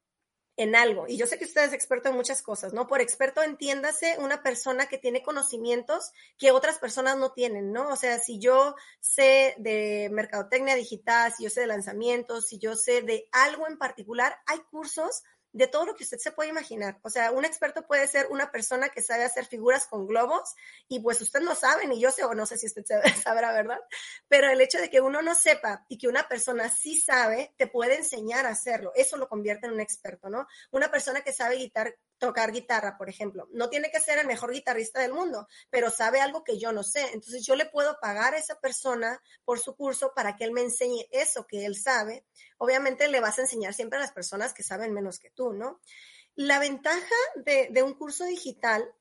en algo. Y yo sé que usted es experto en muchas cosas, ¿no? Por experto entiéndase una persona que tiene conocimientos que otras personas no tienen, ¿no? O sea, si yo sé de mercadotecnia digital, si yo sé de lanzamientos, si yo sé de algo en particular, hay cursos de todo lo que usted se puede imaginar. O sea, un experto puede ser una persona que sabe hacer figuras con globos y pues usted no sabe, ni yo sé, o no sé si usted [laughs] sabrá, ¿verdad? Pero el hecho de que uno no sepa y que una persona sí sabe, te puede enseñar a hacerlo. Eso lo convierte en un experto, ¿no? Una persona que sabe guitar, tocar guitarra, por ejemplo, no tiene que ser el mejor guitarrista del mundo, pero sabe algo que yo no sé. Entonces yo le puedo pagar a esa persona por su curso para que él me enseñe eso que él sabe. Obviamente le vas a enseñar siempre a las personas que saben menos que tú ¿no? La ventaja de, un curso digital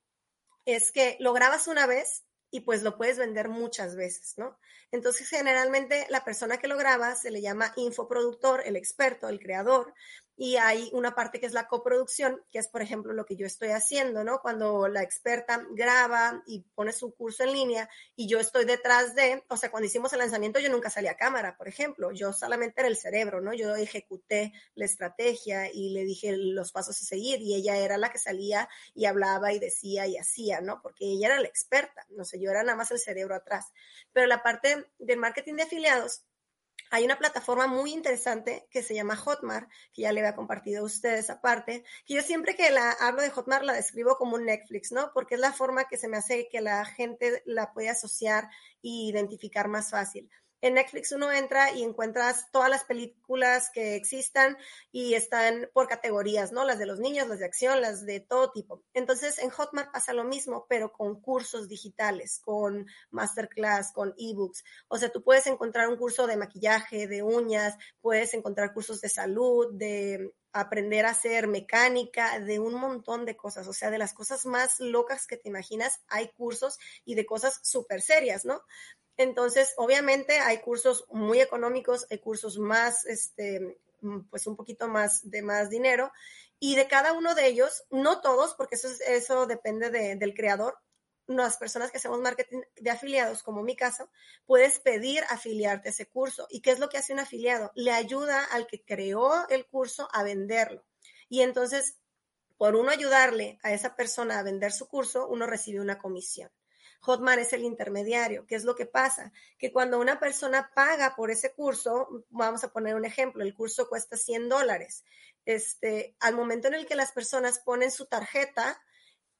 es que lo grabas una vez y pues lo puedes vender muchas veces, ¿no? Entonces, generalmente la persona que lo graba se le llama infoproductor, el experto, el creador, y hay una parte que es la coproducción, que es, por ejemplo, lo que yo estoy haciendo, ¿no? Cuando la experta graba y pone su curso en línea y yo estoy detrás de, o sea, cuando hicimos el lanzamiento yo nunca salí a cámara, por ejemplo, yo solamente era el cerebro, ¿no? Yo ejecuté la estrategia y le dije los pasos a seguir y ella era la que salía y hablaba y decía y hacía, ¿no? Porque ella era la experta, no sé, yo era nada más el cerebro atrás. Pero la parte del marketing de afiliados, hay una plataforma muy interesante que se llama Hotmart, que ya le había compartido a ustedes aparte, que yo siempre que la hablo de Hotmart la describo como un Netflix, ¿no? Porque es la forma que se me hace que la gente la puede asociar e identificar más fácil. En Netflix uno entra y encuentras todas las películas que existan y están por categorías, ¿no? Las de los niños, las de acción, las de todo tipo. Entonces en Hotmart pasa lo mismo, pero con cursos digitales, con masterclass, con ebooks. O sea, tú puedes encontrar un curso de maquillaje, de uñas, puedes encontrar cursos de salud, de aprender a hacer mecánica, de un montón de cosas, o sea, de las cosas más locas que te imaginas, hay cursos y de cosas súper serias, ¿no? Entonces, obviamente hay cursos muy económicos, hay cursos más, este, pues un poquito más de más dinero. Y de cada uno de ellos, no todos, porque eso, eso depende del creador, las personas que hacemos marketing de afiliados, como mi caso, puedes pedir afiliarte a ese curso. ¿Y qué es lo que hace un afiliado? Le ayuda al que creó el curso a venderlo. Y entonces, por uno ayudarle a esa persona a vender su curso, uno recibe una comisión. Hotmart es el intermediario. ¿Qué es lo que pasa? Que cuando una persona paga por ese curso, vamos a poner un ejemplo, el curso cuesta 100 dólares. Este, al momento en el que las personas ponen su tarjeta,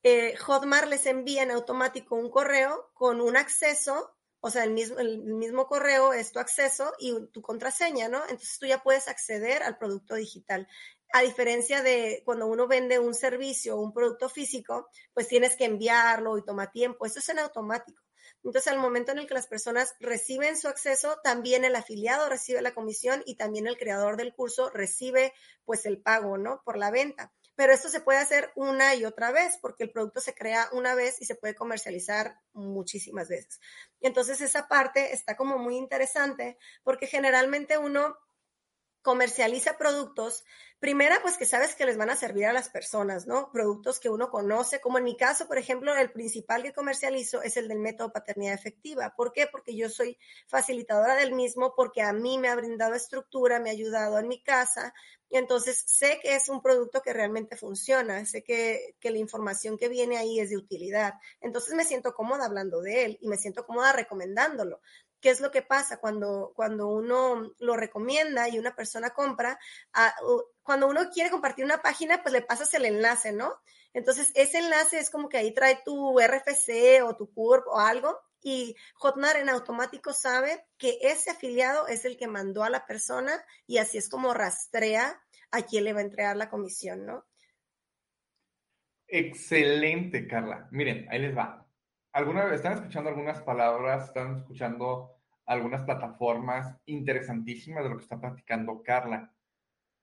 eh, Hotmart les envía en automático un correo con un acceso, o sea, el mismo, el mismo correo es tu acceso y tu contraseña, ¿no? Entonces tú ya puedes acceder al producto digital a diferencia de cuando uno vende un servicio o un producto físico, pues tienes que enviarlo y toma tiempo. Eso es en automático. Entonces, al momento en el que las personas reciben su acceso, también el afiliado recibe la comisión y también el creador del curso recibe pues el pago, ¿no? Por la venta. Pero esto se puede hacer una y otra vez porque el producto se crea una vez y se puede comercializar muchísimas veces. Entonces, esa parte está como muy interesante porque generalmente uno comercializa productos, primera, pues que sabes que les van a servir a las personas, ¿no? Productos que uno conoce, como en mi caso, por ejemplo, el principal que comercializo es el del método paternidad efectiva. ¿Por qué? Porque yo soy facilitadora del mismo, porque a mí me ha brindado estructura, me ha ayudado en mi casa, y entonces sé que es un producto que realmente funciona, sé que, que la información que viene ahí es de utilidad. Entonces me siento cómoda hablando de él y me siento cómoda recomendándolo. ¿Qué es lo que pasa cuando, cuando uno lo recomienda y una persona compra? Ah, cuando uno quiere compartir una página, pues le pasas el enlace, ¿no? Entonces, ese enlace es como que ahí trae tu RFC o tu CURP o algo y Hotmart en automático sabe que ese afiliado es el que mandó a la persona y así es como rastrea a quién le va a entregar la comisión, ¿no? Excelente, Carla. Miren, ahí les va. ¿Alguna están escuchando algunas palabras? ¿Están escuchando algunas plataformas interesantísimas de lo que está platicando Carla.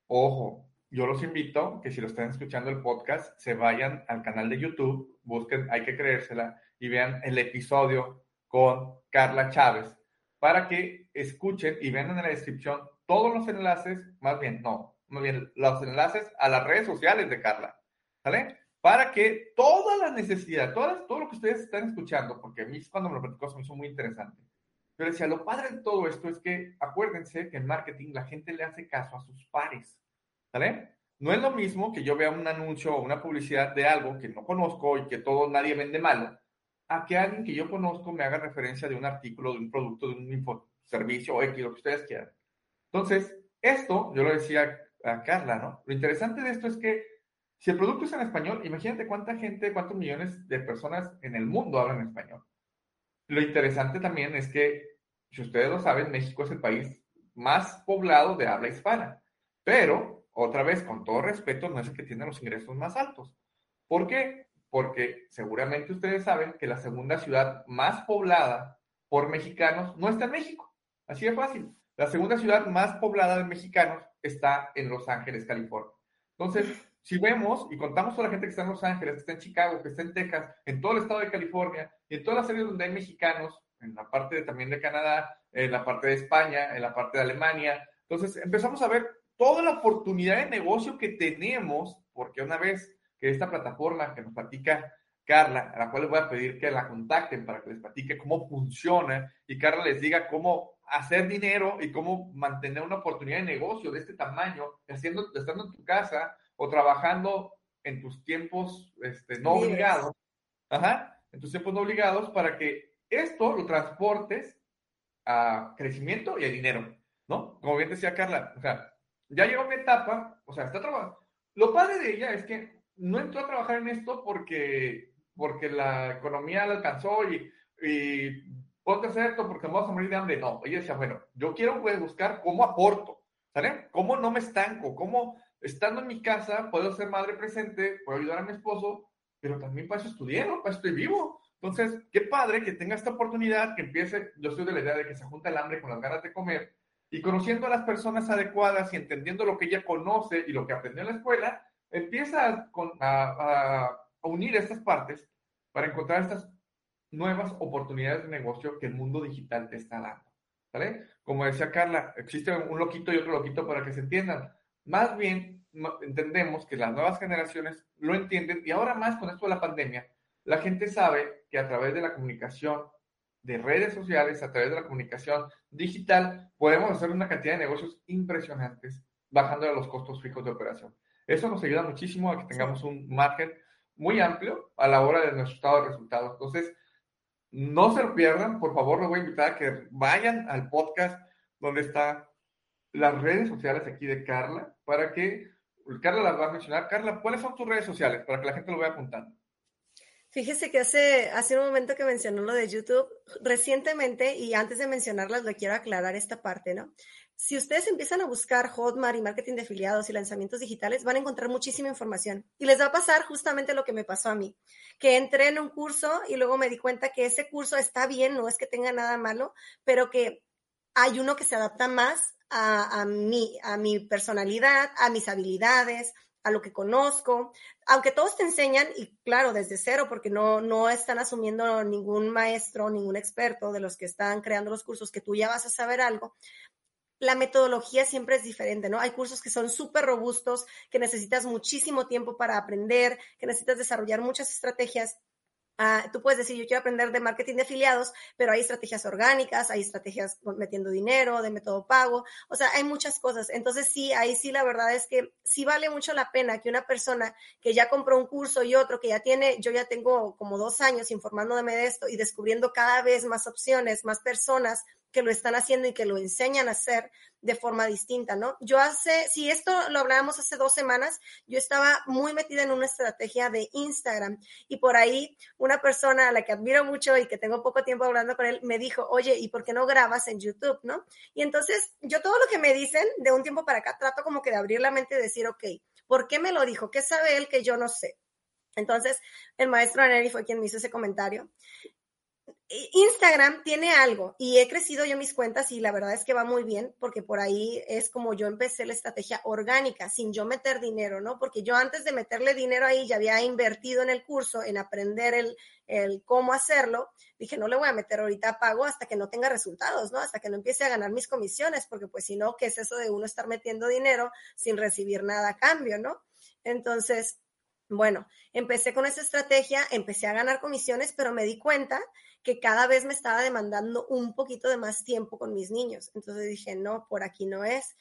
Ojo, yo los invito que si lo están escuchando el podcast, se vayan al canal de YouTube, busquen Hay que creérsela y vean el episodio con Carla Chávez para que escuchen y vean en la descripción todos los enlaces, más bien, no, más bien los enlaces a las redes sociales de Carla, ¿vale? Para que toda la necesidad, todas, todo lo que ustedes están escuchando, porque a mí cuando me lo platicó se me hizo muy interesante, pero decía, lo padre de todo esto es que acuérdense que en marketing la gente le hace caso a sus pares, ¿vale? No es lo mismo que yo vea un anuncio o una publicidad de algo que no conozco y que todo nadie vende malo, a que alguien que yo conozco me haga referencia de un artículo, de un producto, de un servicio o X, lo que ustedes quieran. Entonces, esto, yo lo decía a Carla, ¿no? Lo interesante de esto es que si el producto es en español, imagínate cuánta gente, cuántos millones de personas en el mundo hablan español. Lo interesante también es que si ustedes lo saben, México es el país más poblado de habla hispana. Pero, otra vez, con todo respeto, no es el que tiene los ingresos más altos. ¿Por qué? Porque seguramente ustedes saben que la segunda ciudad más poblada por mexicanos no está en México. Así de fácil. La segunda ciudad más poblada de mexicanos está en Los Ángeles, California. Entonces, si vemos y contamos toda la gente que está en Los Ángeles, que está en Chicago, que está en Texas, en todo el estado de California y en todas las áreas donde hay mexicanos, en la parte también de Canadá, en la parte de España, en la parte de Alemania. Entonces empezamos a ver toda la oportunidad de negocio que tenemos, porque una vez que esta plataforma que nos platica Carla, a la cual les voy a pedir que la contacten para que les platique cómo funciona y Carla les diga cómo hacer dinero y cómo mantener una oportunidad de negocio de este tamaño, haciendo, estando en tu casa o trabajando en tus tiempos este, no obligados, ajá, en tus tiempos no obligados para que esto lo transportes a crecimiento y a dinero, ¿no? Como bien decía Carla, o sea, ya llegó mi etapa, o sea, está trabajando. Lo padre de ella es que no entró a trabajar en esto porque, porque la economía la alcanzó y, y ponte a hacer esto porque vamos a morir de hambre. No, ella decía, bueno, yo quiero pues, buscar cómo aporto, ¿sale? ¿Cómo no me estanco? ¿Cómo estando en mi casa puedo ser madre presente, puedo ayudar a mi esposo, pero también para eso estudié, ¿no? Para estoy vivo. Entonces, qué padre que tenga esta oportunidad, que empiece, yo estoy de la idea de que se junta el hambre con las ganas de comer, y conociendo a las personas adecuadas y entendiendo lo que ella conoce y lo que aprendió en la escuela, empieza a, unir estas partes para encontrar estas nuevas oportunidades de negocio que el mundo digital te está dando. ¿Vale? Como decía Carla, existe un loquito y otro loquito para que se entiendan. Más bien entendemos que las nuevas generaciones lo entienden y ahora más con esto de la pandemia, la gente sabe que a través de la comunicación de redes sociales, a través de la comunicación digital, podemos hacer una cantidad de negocios impresionantes bajando los costos fijos de operación. Eso nos ayuda muchísimo a que tengamos un margen muy amplio a la hora de nuestro estado de resultados. Entonces, no se lo pierdan, por favor, les voy a invitar a que vayan al podcast donde están las redes sociales aquí de Carla, para que Carla las va a mencionar. Carla, ¿cuáles son tus redes sociales? Para que la gente lo vaya apuntando. Fíjese que hace, hace un momento que mencionó lo de YouTube, recientemente, y antes de mencionarlas, le quiero aclarar esta parte, ¿no? Si ustedes empiezan a buscar Hotmart y marketing de afiliados y lanzamientos digitales, van a encontrar muchísima información. Y les va a pasar justamente lo que me pasó a mí, que entré en un curso y luego me di cuenta que ese curso está bien, no es que tenga nada malo, pero que hay uno que se adapta más a, a, mi, a mi personalidad, a mis habilidades, a lo que conozco, aunque todos te enseñan, y claro, desde cero, porque no, no están asumiendo ningún maestro, ningún experto de los que están creando los cursos, que tú ya vas a saber algo, la metodología siempre es diferente, ¿no? Hay cursos que son súper robustos, que necesitas muchísimo tiempo para aprender, que necesitas desarrollar muchas estrategias Ah, tú puedes decir, yo quiero aprender de marketing de afiliados, pero hay estrategias orgánicas, hay estrategias metiendo dinero, de método pago, o sea, hay muchas cosas. Entonces, sí, ahí sí la verdad es que sí vale mucho la pena que una persona que ya compró un curso y otro que ya tiene, yo ya tengo como dos años informándome de esto y descubriendo cada vez más opciones, más personas que lo están haciendo y que lo enseñan a hacer de forma distinta, ¿no? Yo hace, si esto lo hablábamos hace dos semanas, yo estaba muy metida en una estrategia de Instagram y por ahí una persona a la que admiro mucho y que tengo poco tiempo hablando con él me dijo, oye, ¿y por qué no grabas en YouTube, no? Y entonces yo todo lo que me dicen de un tiempo para acá trato como que de abrir la mente y decir, ok, ¿por qué me lo dijo? ¿Qué sabe él que yo no sé? Entonces, el maestro Aneri fue quien me hizo ese comentario. Instagram tiene algo y he crecido yo mis cuentas y la verdad es que va muy bien porque por ahí es como yo empecé la estrategia orgánica sin yo meter dinero, ¿no? Porque yo antes de meterle dinero ahí ya había invertido en el curso, en aprender el, el cómo hacerlo. Dije, no le voy a meter ahorita pago hasta que no tenga resultados, ¿no? Hasta que no empiece a ganar mis comisiones, porque pues si no, ¿qué es eso de uno estar metiendo dinero sin recibir nada a cambio, ¿no? Entonces, bueno, empecé con esa estrategia, empecé a ganar comisiones, pero me di cuenta que cada vez me estaba demandando un poquito de más tiempo con mis niños. Entonces dije, no, por aquí no es.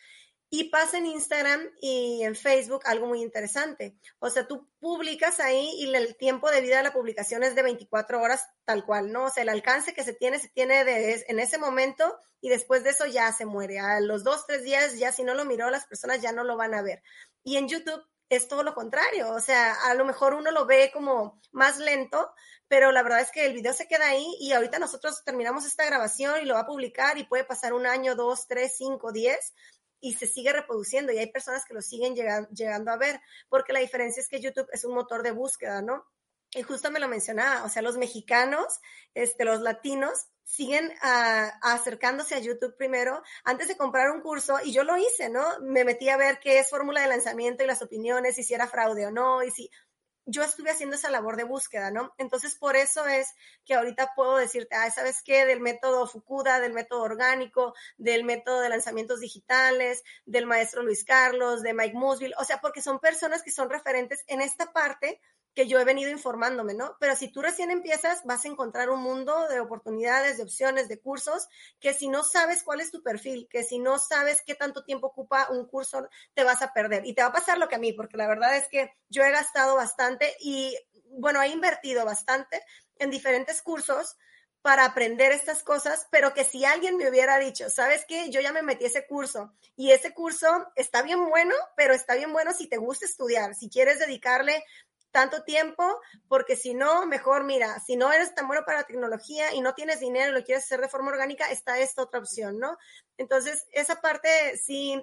Y pasa en Instagram y en Facebook algo muy interesante. O sea, tú publicas ahí y el tiempo de vida de la publicación es de 24 horas tal cual, ¿no? O sea, el alcance que se tiene, se tiene en ese momento y después de eso ya se muere. A los dos, tres días ya si no lo miró, las personas ya no lo van a ver. Y en YouTube es todo lo contrario. O sea, a lo mejor uno lo ve como más lento, pero la verdad es que el video se queda ahí y ahorita nosotros terminamos esta grabación y lo va a publicar y puede pasar un año, dos, tres, cinco, diez y se sigue reproduciendo y hay personas que lo siguen llegando, llegando a ver, porque la diferencia es que YouTube es un motor de búsqueda, ¿no? Y justo me lo mencionaba, o sea, los mexicanos, este, los latinos, siguen acercándose a YouTube primero antes de comprar un curso y yo lo hice, ¿no? Me metí a ver qué es fórmula de lanzamiento y las opiniones si era fraude o no y si yo estuve haciendo esa labor de búsqueda, ¿no? Entonces, por eso es que ahorita puedo decirte, ah, ¿sabes qué? Del método Fukuda, del método orgánico, del método de lanzamientos digitales, del maestro Luis Carlos, de Mike Musville, o sea, porque son personas que son referentes en esta parte que yo he venido informándome, ¿no? Pero si tú recién empiezas, vas a encontrar un mundo de oportunidades, de opciones, de cursos, que si no sabes cuál es tu perfil, que si no sabes qué tanto tiempo ocupa un curso, te vas a perder. Y te va a pasar lo que a mí, porque la verdad es que yo he gastado bastante y, bueno, he invertido bastante en diferentes cursos para aprender estas cosas, pero que si alguien me hubiera dicho, ¿sabes qué? Yo ya me metí ese curso y ese curso está bien bueno, pero está bien bueno si te gusta estudiar, si quieres dedicarle tanto tiempo, porque si no, mejor mira, si no eres tan bueno para la tecnología y no tienes dinero y lo quieres hacer de forma orgánica, está esta otra opción, ¿no? Entonces, esa parte sí,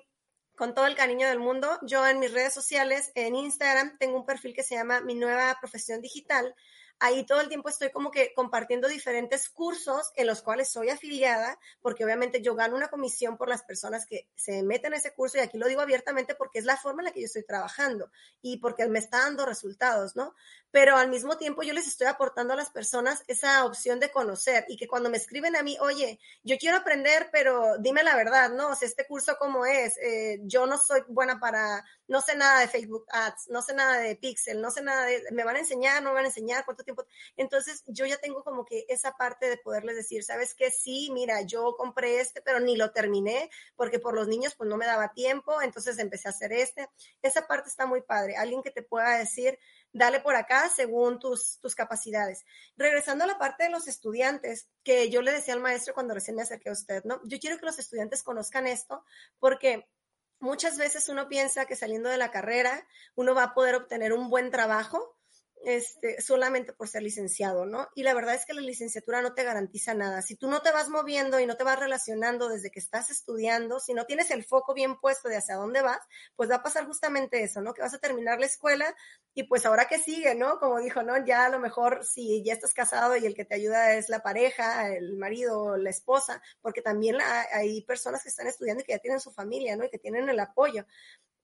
con todo el cariño del mundo, yo en mis redes sociales, en Instagram, tengo un perfil que se llama Mi Nueva Profesión Digital, ahí todo el tiempo estoy como que compartiendo diferentes cursos en los cuales soy afiliada, porque obviamente yo gano una comisión por las personas que se meten en ese curso y aquí lo digo abiertamente porque es la forma en la que yo estoy trabajando y porque me está dando resultados, ¿no? Pero al mismo tiempo yo les estoy aportando a las personas esa opción de conocer y que cuando me escriben a mí, oye, yo quiero aprender, pero dime la verdad, ¿no? O sea, este curso cómo es, eh, yo no soy buena para, no sé nada de Facebook Ads, no sé nada de Pixel, no sé nada de, me van a enseñar, no me van a enseñar, cuánto tiempo. Entonces, yo ya tengo como que esa parte de poderles decir, ¿sabes qué? Sí, mira, yo compré este, pero ni lo terminé porque por los niños pues no me daba tiempo, entonces empecé a hacer este. Esa parte está muy padre. Alguien que te pueda decir, dale por acá según tus, tus capacidades. Regresando a la parte de los estudiantes, que yo le decía al maestro cuando recién me acerqué a usted, ¿no? Yo quiero que los estudiantes conozcan esto porque muchas veces uno piensa que saliendo de la carrera uno va a poder obtener un buen trabajo este, solamente por ser licenciado, ¿no? Y la verdad es que la licenciatura no te garantiza nada. Si tú no te vas moviendo y no te vas relacionando desde que estás estudiando, si no tienes el foco bien puesto de hacia dónde vas, pues va a pasar justamente eso, ¿no? Que vas a terminar la escuela y pues ahora que sigue, ¿no? Como dijo, ¿no? Ya a lo mejor si ya estás casado y el que te ayuda es la pareja, el marido, la esposa, porque también hay personas que están estudiando y que ya tienen su familia, ¿no? Y que tienen el apoyo.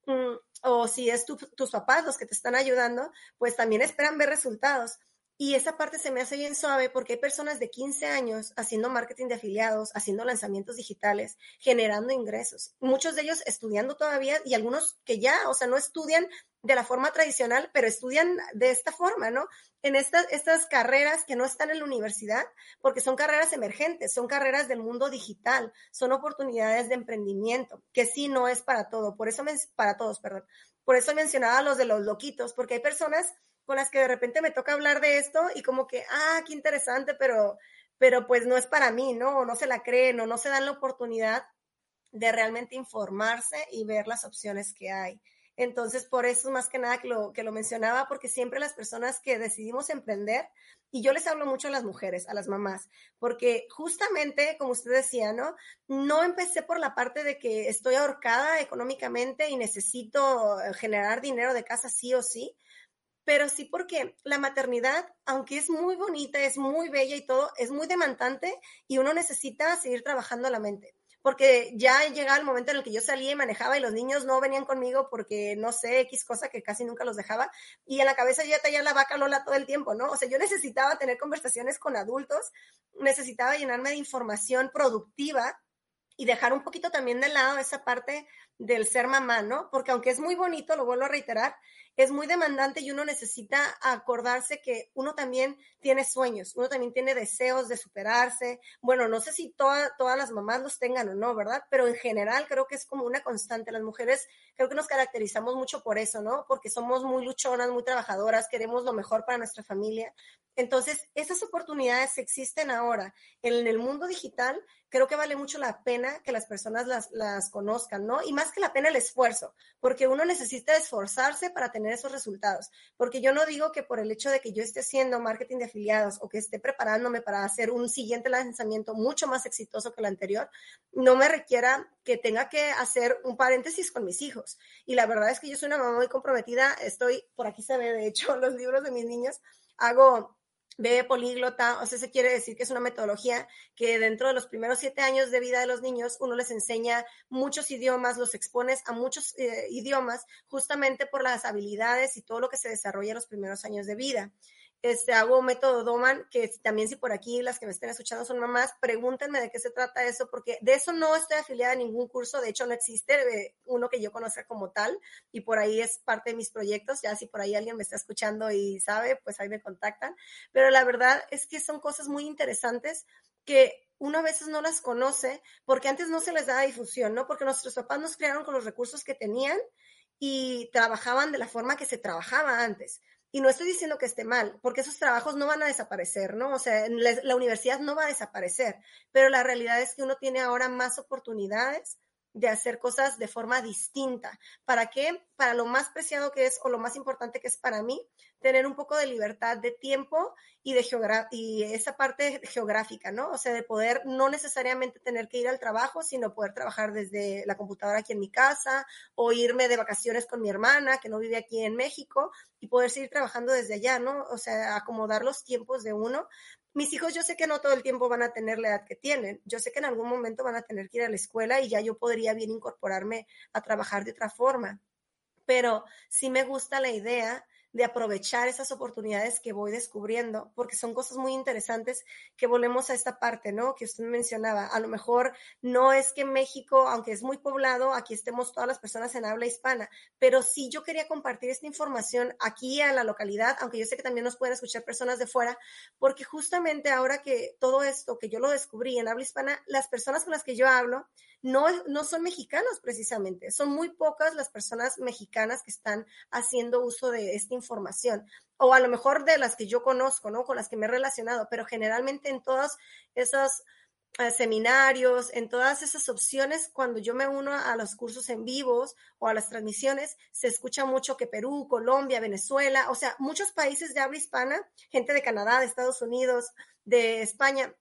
Mm, o si es tus papás los que te están ayudando, pues también esperan ver resultados. Y esa parte se me hace bien suave porque hay personas de 15 años haciendo marketing de afiliados, haciendo lanzamientos digitales, generando ingresos. Muchos de ellos estudiando todavía y algunos que ya, o sea, no estudian de la forma tradicional, pero estudian de esta forma, ¿no? En estas, estas carreras que no están en la universidad, porque son carreras emergentes, son carreras del mundo digital, son oportunidades de emprendimiento, que sí no es para todo, por eso, para todos, perdón. Por eso mencionaba los de los loquitos, porque hay personas con las que de repente me toca hablar de esto y como que, ah, qué interesante, pero, pero pues no es para mí, ¿no? O no se la creen o no se dan la oportunidad de realmente informarse y ver las opciones que hay. Entonces, por eso más que nada que lo, que lo mencionaba, porque siempre las personas que decidimos emprender, y yo les hablo mucho a las mujeres, a las mamás, porque justamente, como usted decía, ¿no? No empecé por la parte de que estoy ahorcada económicamente y necesito generar dinero de casa sí o sí, pero sí porque la maternidad, aunque es muy bonita, es muy bella y todo, es muy demandante y uno necesita seguir trabajando la mente. Porque ya llegaba el momento en el que yo salía y manejaba y los niños no venían conmigo porque no sé, X cosa que casi nunca los dejaba. Y en la cabeza yo ya tenía la vaca Lola todo el tiempo, ¿no? O sea, yo necesitaba tener conversaciones con adultos, necesitaba llenarme de información productiva y dejar un poquito también de lado esa parte del ser mamá, ¿no? Porque aunque es muy bonito, lo vuelvo a reiterar, es muy demandante y uno necesita acordarse que uno también tiene sueños, uno también tiene deseos de superarse. Bueno, no sé si todas las mamás los tengan o no, ¿verdad? Pero en general creo que es como una constante. Las mujeres creo que nos caracterizamos mucho por eso, ¿no? Porque somos muy luchonas, muy trabajadoras, queremos lo mejor para nuestra familia. Entonces, esas oportunidades existen ahora en el mundo digital. Creo que vale mucho la pena que las personas las, las conozcan, ¿no? Y más que la pena el esfuerzo, porque uno necesita esforzarse para tener esos resultados. Porque yo no digo que por el hecho de que yo esté haciendo marketing de afiliados o que esté preparándome para hacer un siguiente lanzamiento mucho más exitoso que el anterior, no me requiera que tenga que hacer un paréntesis con mis hijos. Y la verdad es que yo soy una mamá muy comprometida. Estoy, por aquí se ve, de hecho, [laughs] los libros de mis niños. Hago bebé políglota, o sea, se quiere decir que es una metodología que dentro de los primeros siete años de vida de los niños uno les enseña muchos idiomas, los expones a muchos eh, idiomas justamente por las habilidades y todo lo que se desarrolla en los primeros años de vida este, hago un método Doman, que también si por aquí las que me estén escuchando son mamás, pregúntenme de qué se trata eso, porque de eso no estoy afiliada a ningún curso, de hecho no existe eh, uno que yo conozca como tal, y por ahí es parte de mis proyectos, ya si por ahí alguien me está escuchando y sabe, pues ahí me contactan, pero la verdad es que son cosas muy interesantes que uno a veces no las conoce porque antes no se les daba difusión, ¿no? Porque nuestros papás nos criaron con los recursos que tenían y trabajaban de la forma que se trabajaba antes. Y no estoy diciendo que esté mal, porque esos trabajos no van a desaparecer, ¿no? O sea, la universidad no va a desaparecer, pero la realidad es que uno tiene ahora más oportunidades de hacer cosas de forma distinta. ¿Para qué? Para lo más preciado que es o lo más importante que es para mí, tener un poco de libertad de tiempo y de y esa parte geográfica, ¿no? O sea, de poder no necesariamente tener que ir al trabajo, sino poder trabajar desde la computadora aquí en mi casa o irme de vacaciones con mi hermana que no vive aquí en México y poder seguir trabajando desde allá, ¿no? O sea, acomodar los tiempos de uno mis hijos yo sé que no todo el tiempo van a tener la edad que tienen. Yo sé que en algún momento van a tener que ir a la escuela y ya yo podría bien incorporarme a trabajar de otra forma. Pero sí me gusta la idea de aprovechar esas oportunidades que voy descubriendo, porque son cosas muy interesantes que volvemos a esta parte, ¿no? Que usted mencionaba. A lo mejor no es que México, aunque es muy poblado, aquí estemos todas las personas en habla hispana, pero sí yo quería compartir esta información aquí a la localidad, aunque yo sé que también nos pueden escuchar personas de fuera, porque justamente ahora que todo esto, que yo lo descubrí en habla hispana, las personas con las que yo hablo, no, no son mexicanos precisamente, son muy pocas las personas mexicanas que están haciendo uso de esta información, o a lo mejor de las que yo conozco, ¿no? Con las que me he relacionado, pero generalmente en todos esos eh, seminarios, en todas esas opciones, cuando yo me uno a los cursos en vivos o a las transmisiones, se escucha mucho que Perú, Colombia, Venezuela, o sea, muchos países de habla hispana, gente de Canadá, de Estados Unidos, de España,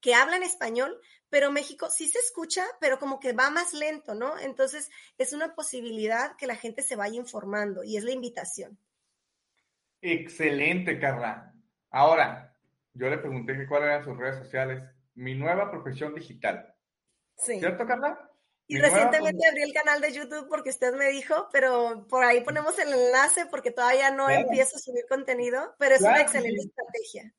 que hablan español, pero México sí se escucha, pero como que va más lento, ¿no? Entonces es una posibilidad que la gente se vaya informando y es la invitación. Excelente, Carla. Ahora, yo le pregunté cuáles eran sus redes sociales. Mi nueva profesión digital. Sí. ¿Cierto, Carla? Y recientemente abrí el canal de YouTube porque usted me dijo, pero por ahí ponemos el enlace porque todavía no empiezo a subir contenido, pero es una excelente estrategia.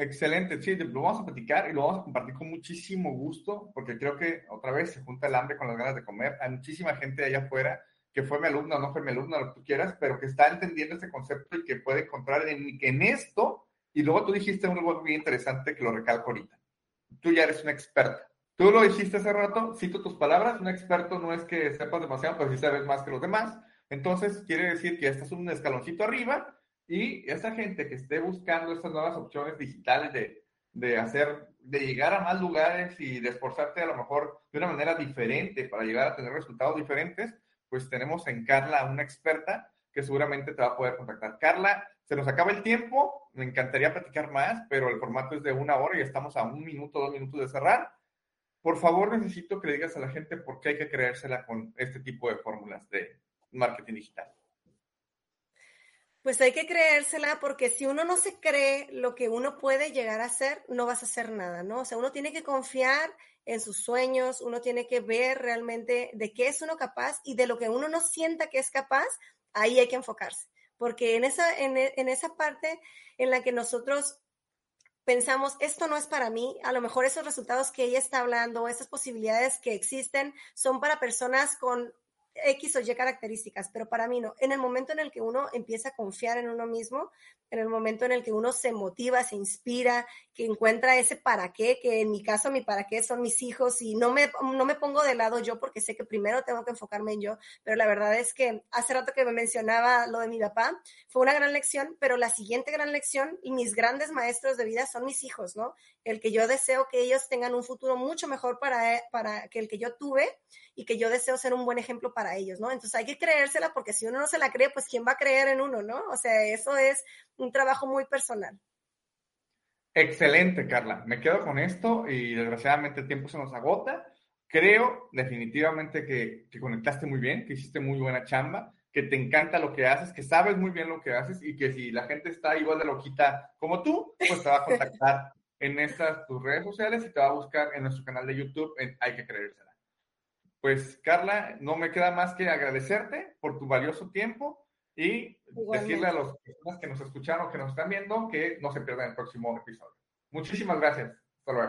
Excelente, sí, lo vamos a platicar y lo vamos a compartir con muchísimo gusto, porque creo que otra vez se junta el hambre con las ganas de comer. Hay muchísima gente allá afuera que fue mi alumna o no fue mi alumna, lo que tú quieras, pero que está entendiendo este concepto y que puede encontrar en, en esto. Y luego tú dijiste algo muy interesante que lo recalco ahorita. Tú ya eres una experta. Tú lo dijiste hace rato, cito tus palabras, un experto no es que sepas demasiado, pero sí sabes más que los demás. Entonces, quiere decir que ya estás un escaloncito arriba y esa gente que esté buscando estas nuevas opciones digitales de, de hacer, de llegar a más lugares y de esforzarte a lo mejor de una manera diferente para llegar a tener resultados diferentes, pues tenemos en Carla una experta que seguramente te va a poder contactar. Carla, se nos acaba el tiempo, me encantaría platicar más, pero el formato es de una hora y estamos a un minuto, dos minutos de cerrar. Por favor, necesito que le digas a la gente por qué hay que creérsela con este tipo de fórmulas de marketing digital. Pues hay que creérsela porque si uno no se cree lo que uno puede llegar a hacer, no vas a hacer nada, ¿no? O sea, uno tiene que confiar en sus sueños, uno tiene que ver realmente de qué es uno capaz y de lo que uno no sienta que es capaz, ahí hay que enfocarse. Porque en esa, en, en esa parte en la que nosotros pensamos, esto no es para mí, a lo mejor esos resultados que ella está hablando, esas posibilidades que existen, son para personas con X o Y características, pero para mí no. En el momento en el que uno empieza a confiar en uno mismo, en el momento en el que uno se motiva, se inspira, que encuentra ese para qué, que en mi caso mi para qué son mis hijos y no me, no me pongo de lado yo porque sé que primero tengo que enfocarme en yo, pero la verdad es que hace rato que me mencionaba lo de mi papá, fue una gran lección, pero la siguiente gran lección y mis grandes maestros de vida son mis hijos, ¿no? El que yo deseo que ellos tengan un futuro mucho mejor para, para que el que yo tuve y que yo deseo ser un buen ejemplo para ellos, ¿no? Entonces hay que creérsela porque si uno no se la cree, pues ¿quién va a creer en uno, ¿no? O sea, eso es un trabajo muy personal. Excelente, Carla. Me quedo con esto y desgraciadamente el tiempo se nos agota. Creo definitivamente que, que, conectaste muy bien, que hiciste muy buena chamba, que te encanta lo que haces, que sabes muy bien lo que haces y que si la gente está igual de loquita como tú, pues te va a contactar en estas tus redes sociales y te va a buscar en nuestro canal de YouTube en Hay que creérsela. Pues Carla, no me queda más que agradecerte por tu valioso tiempo y decirle a las personas que nos escucharon, que nos están viendo, que no se pierdan el próximo episodio. Muchísimas gracias. Hasta luego.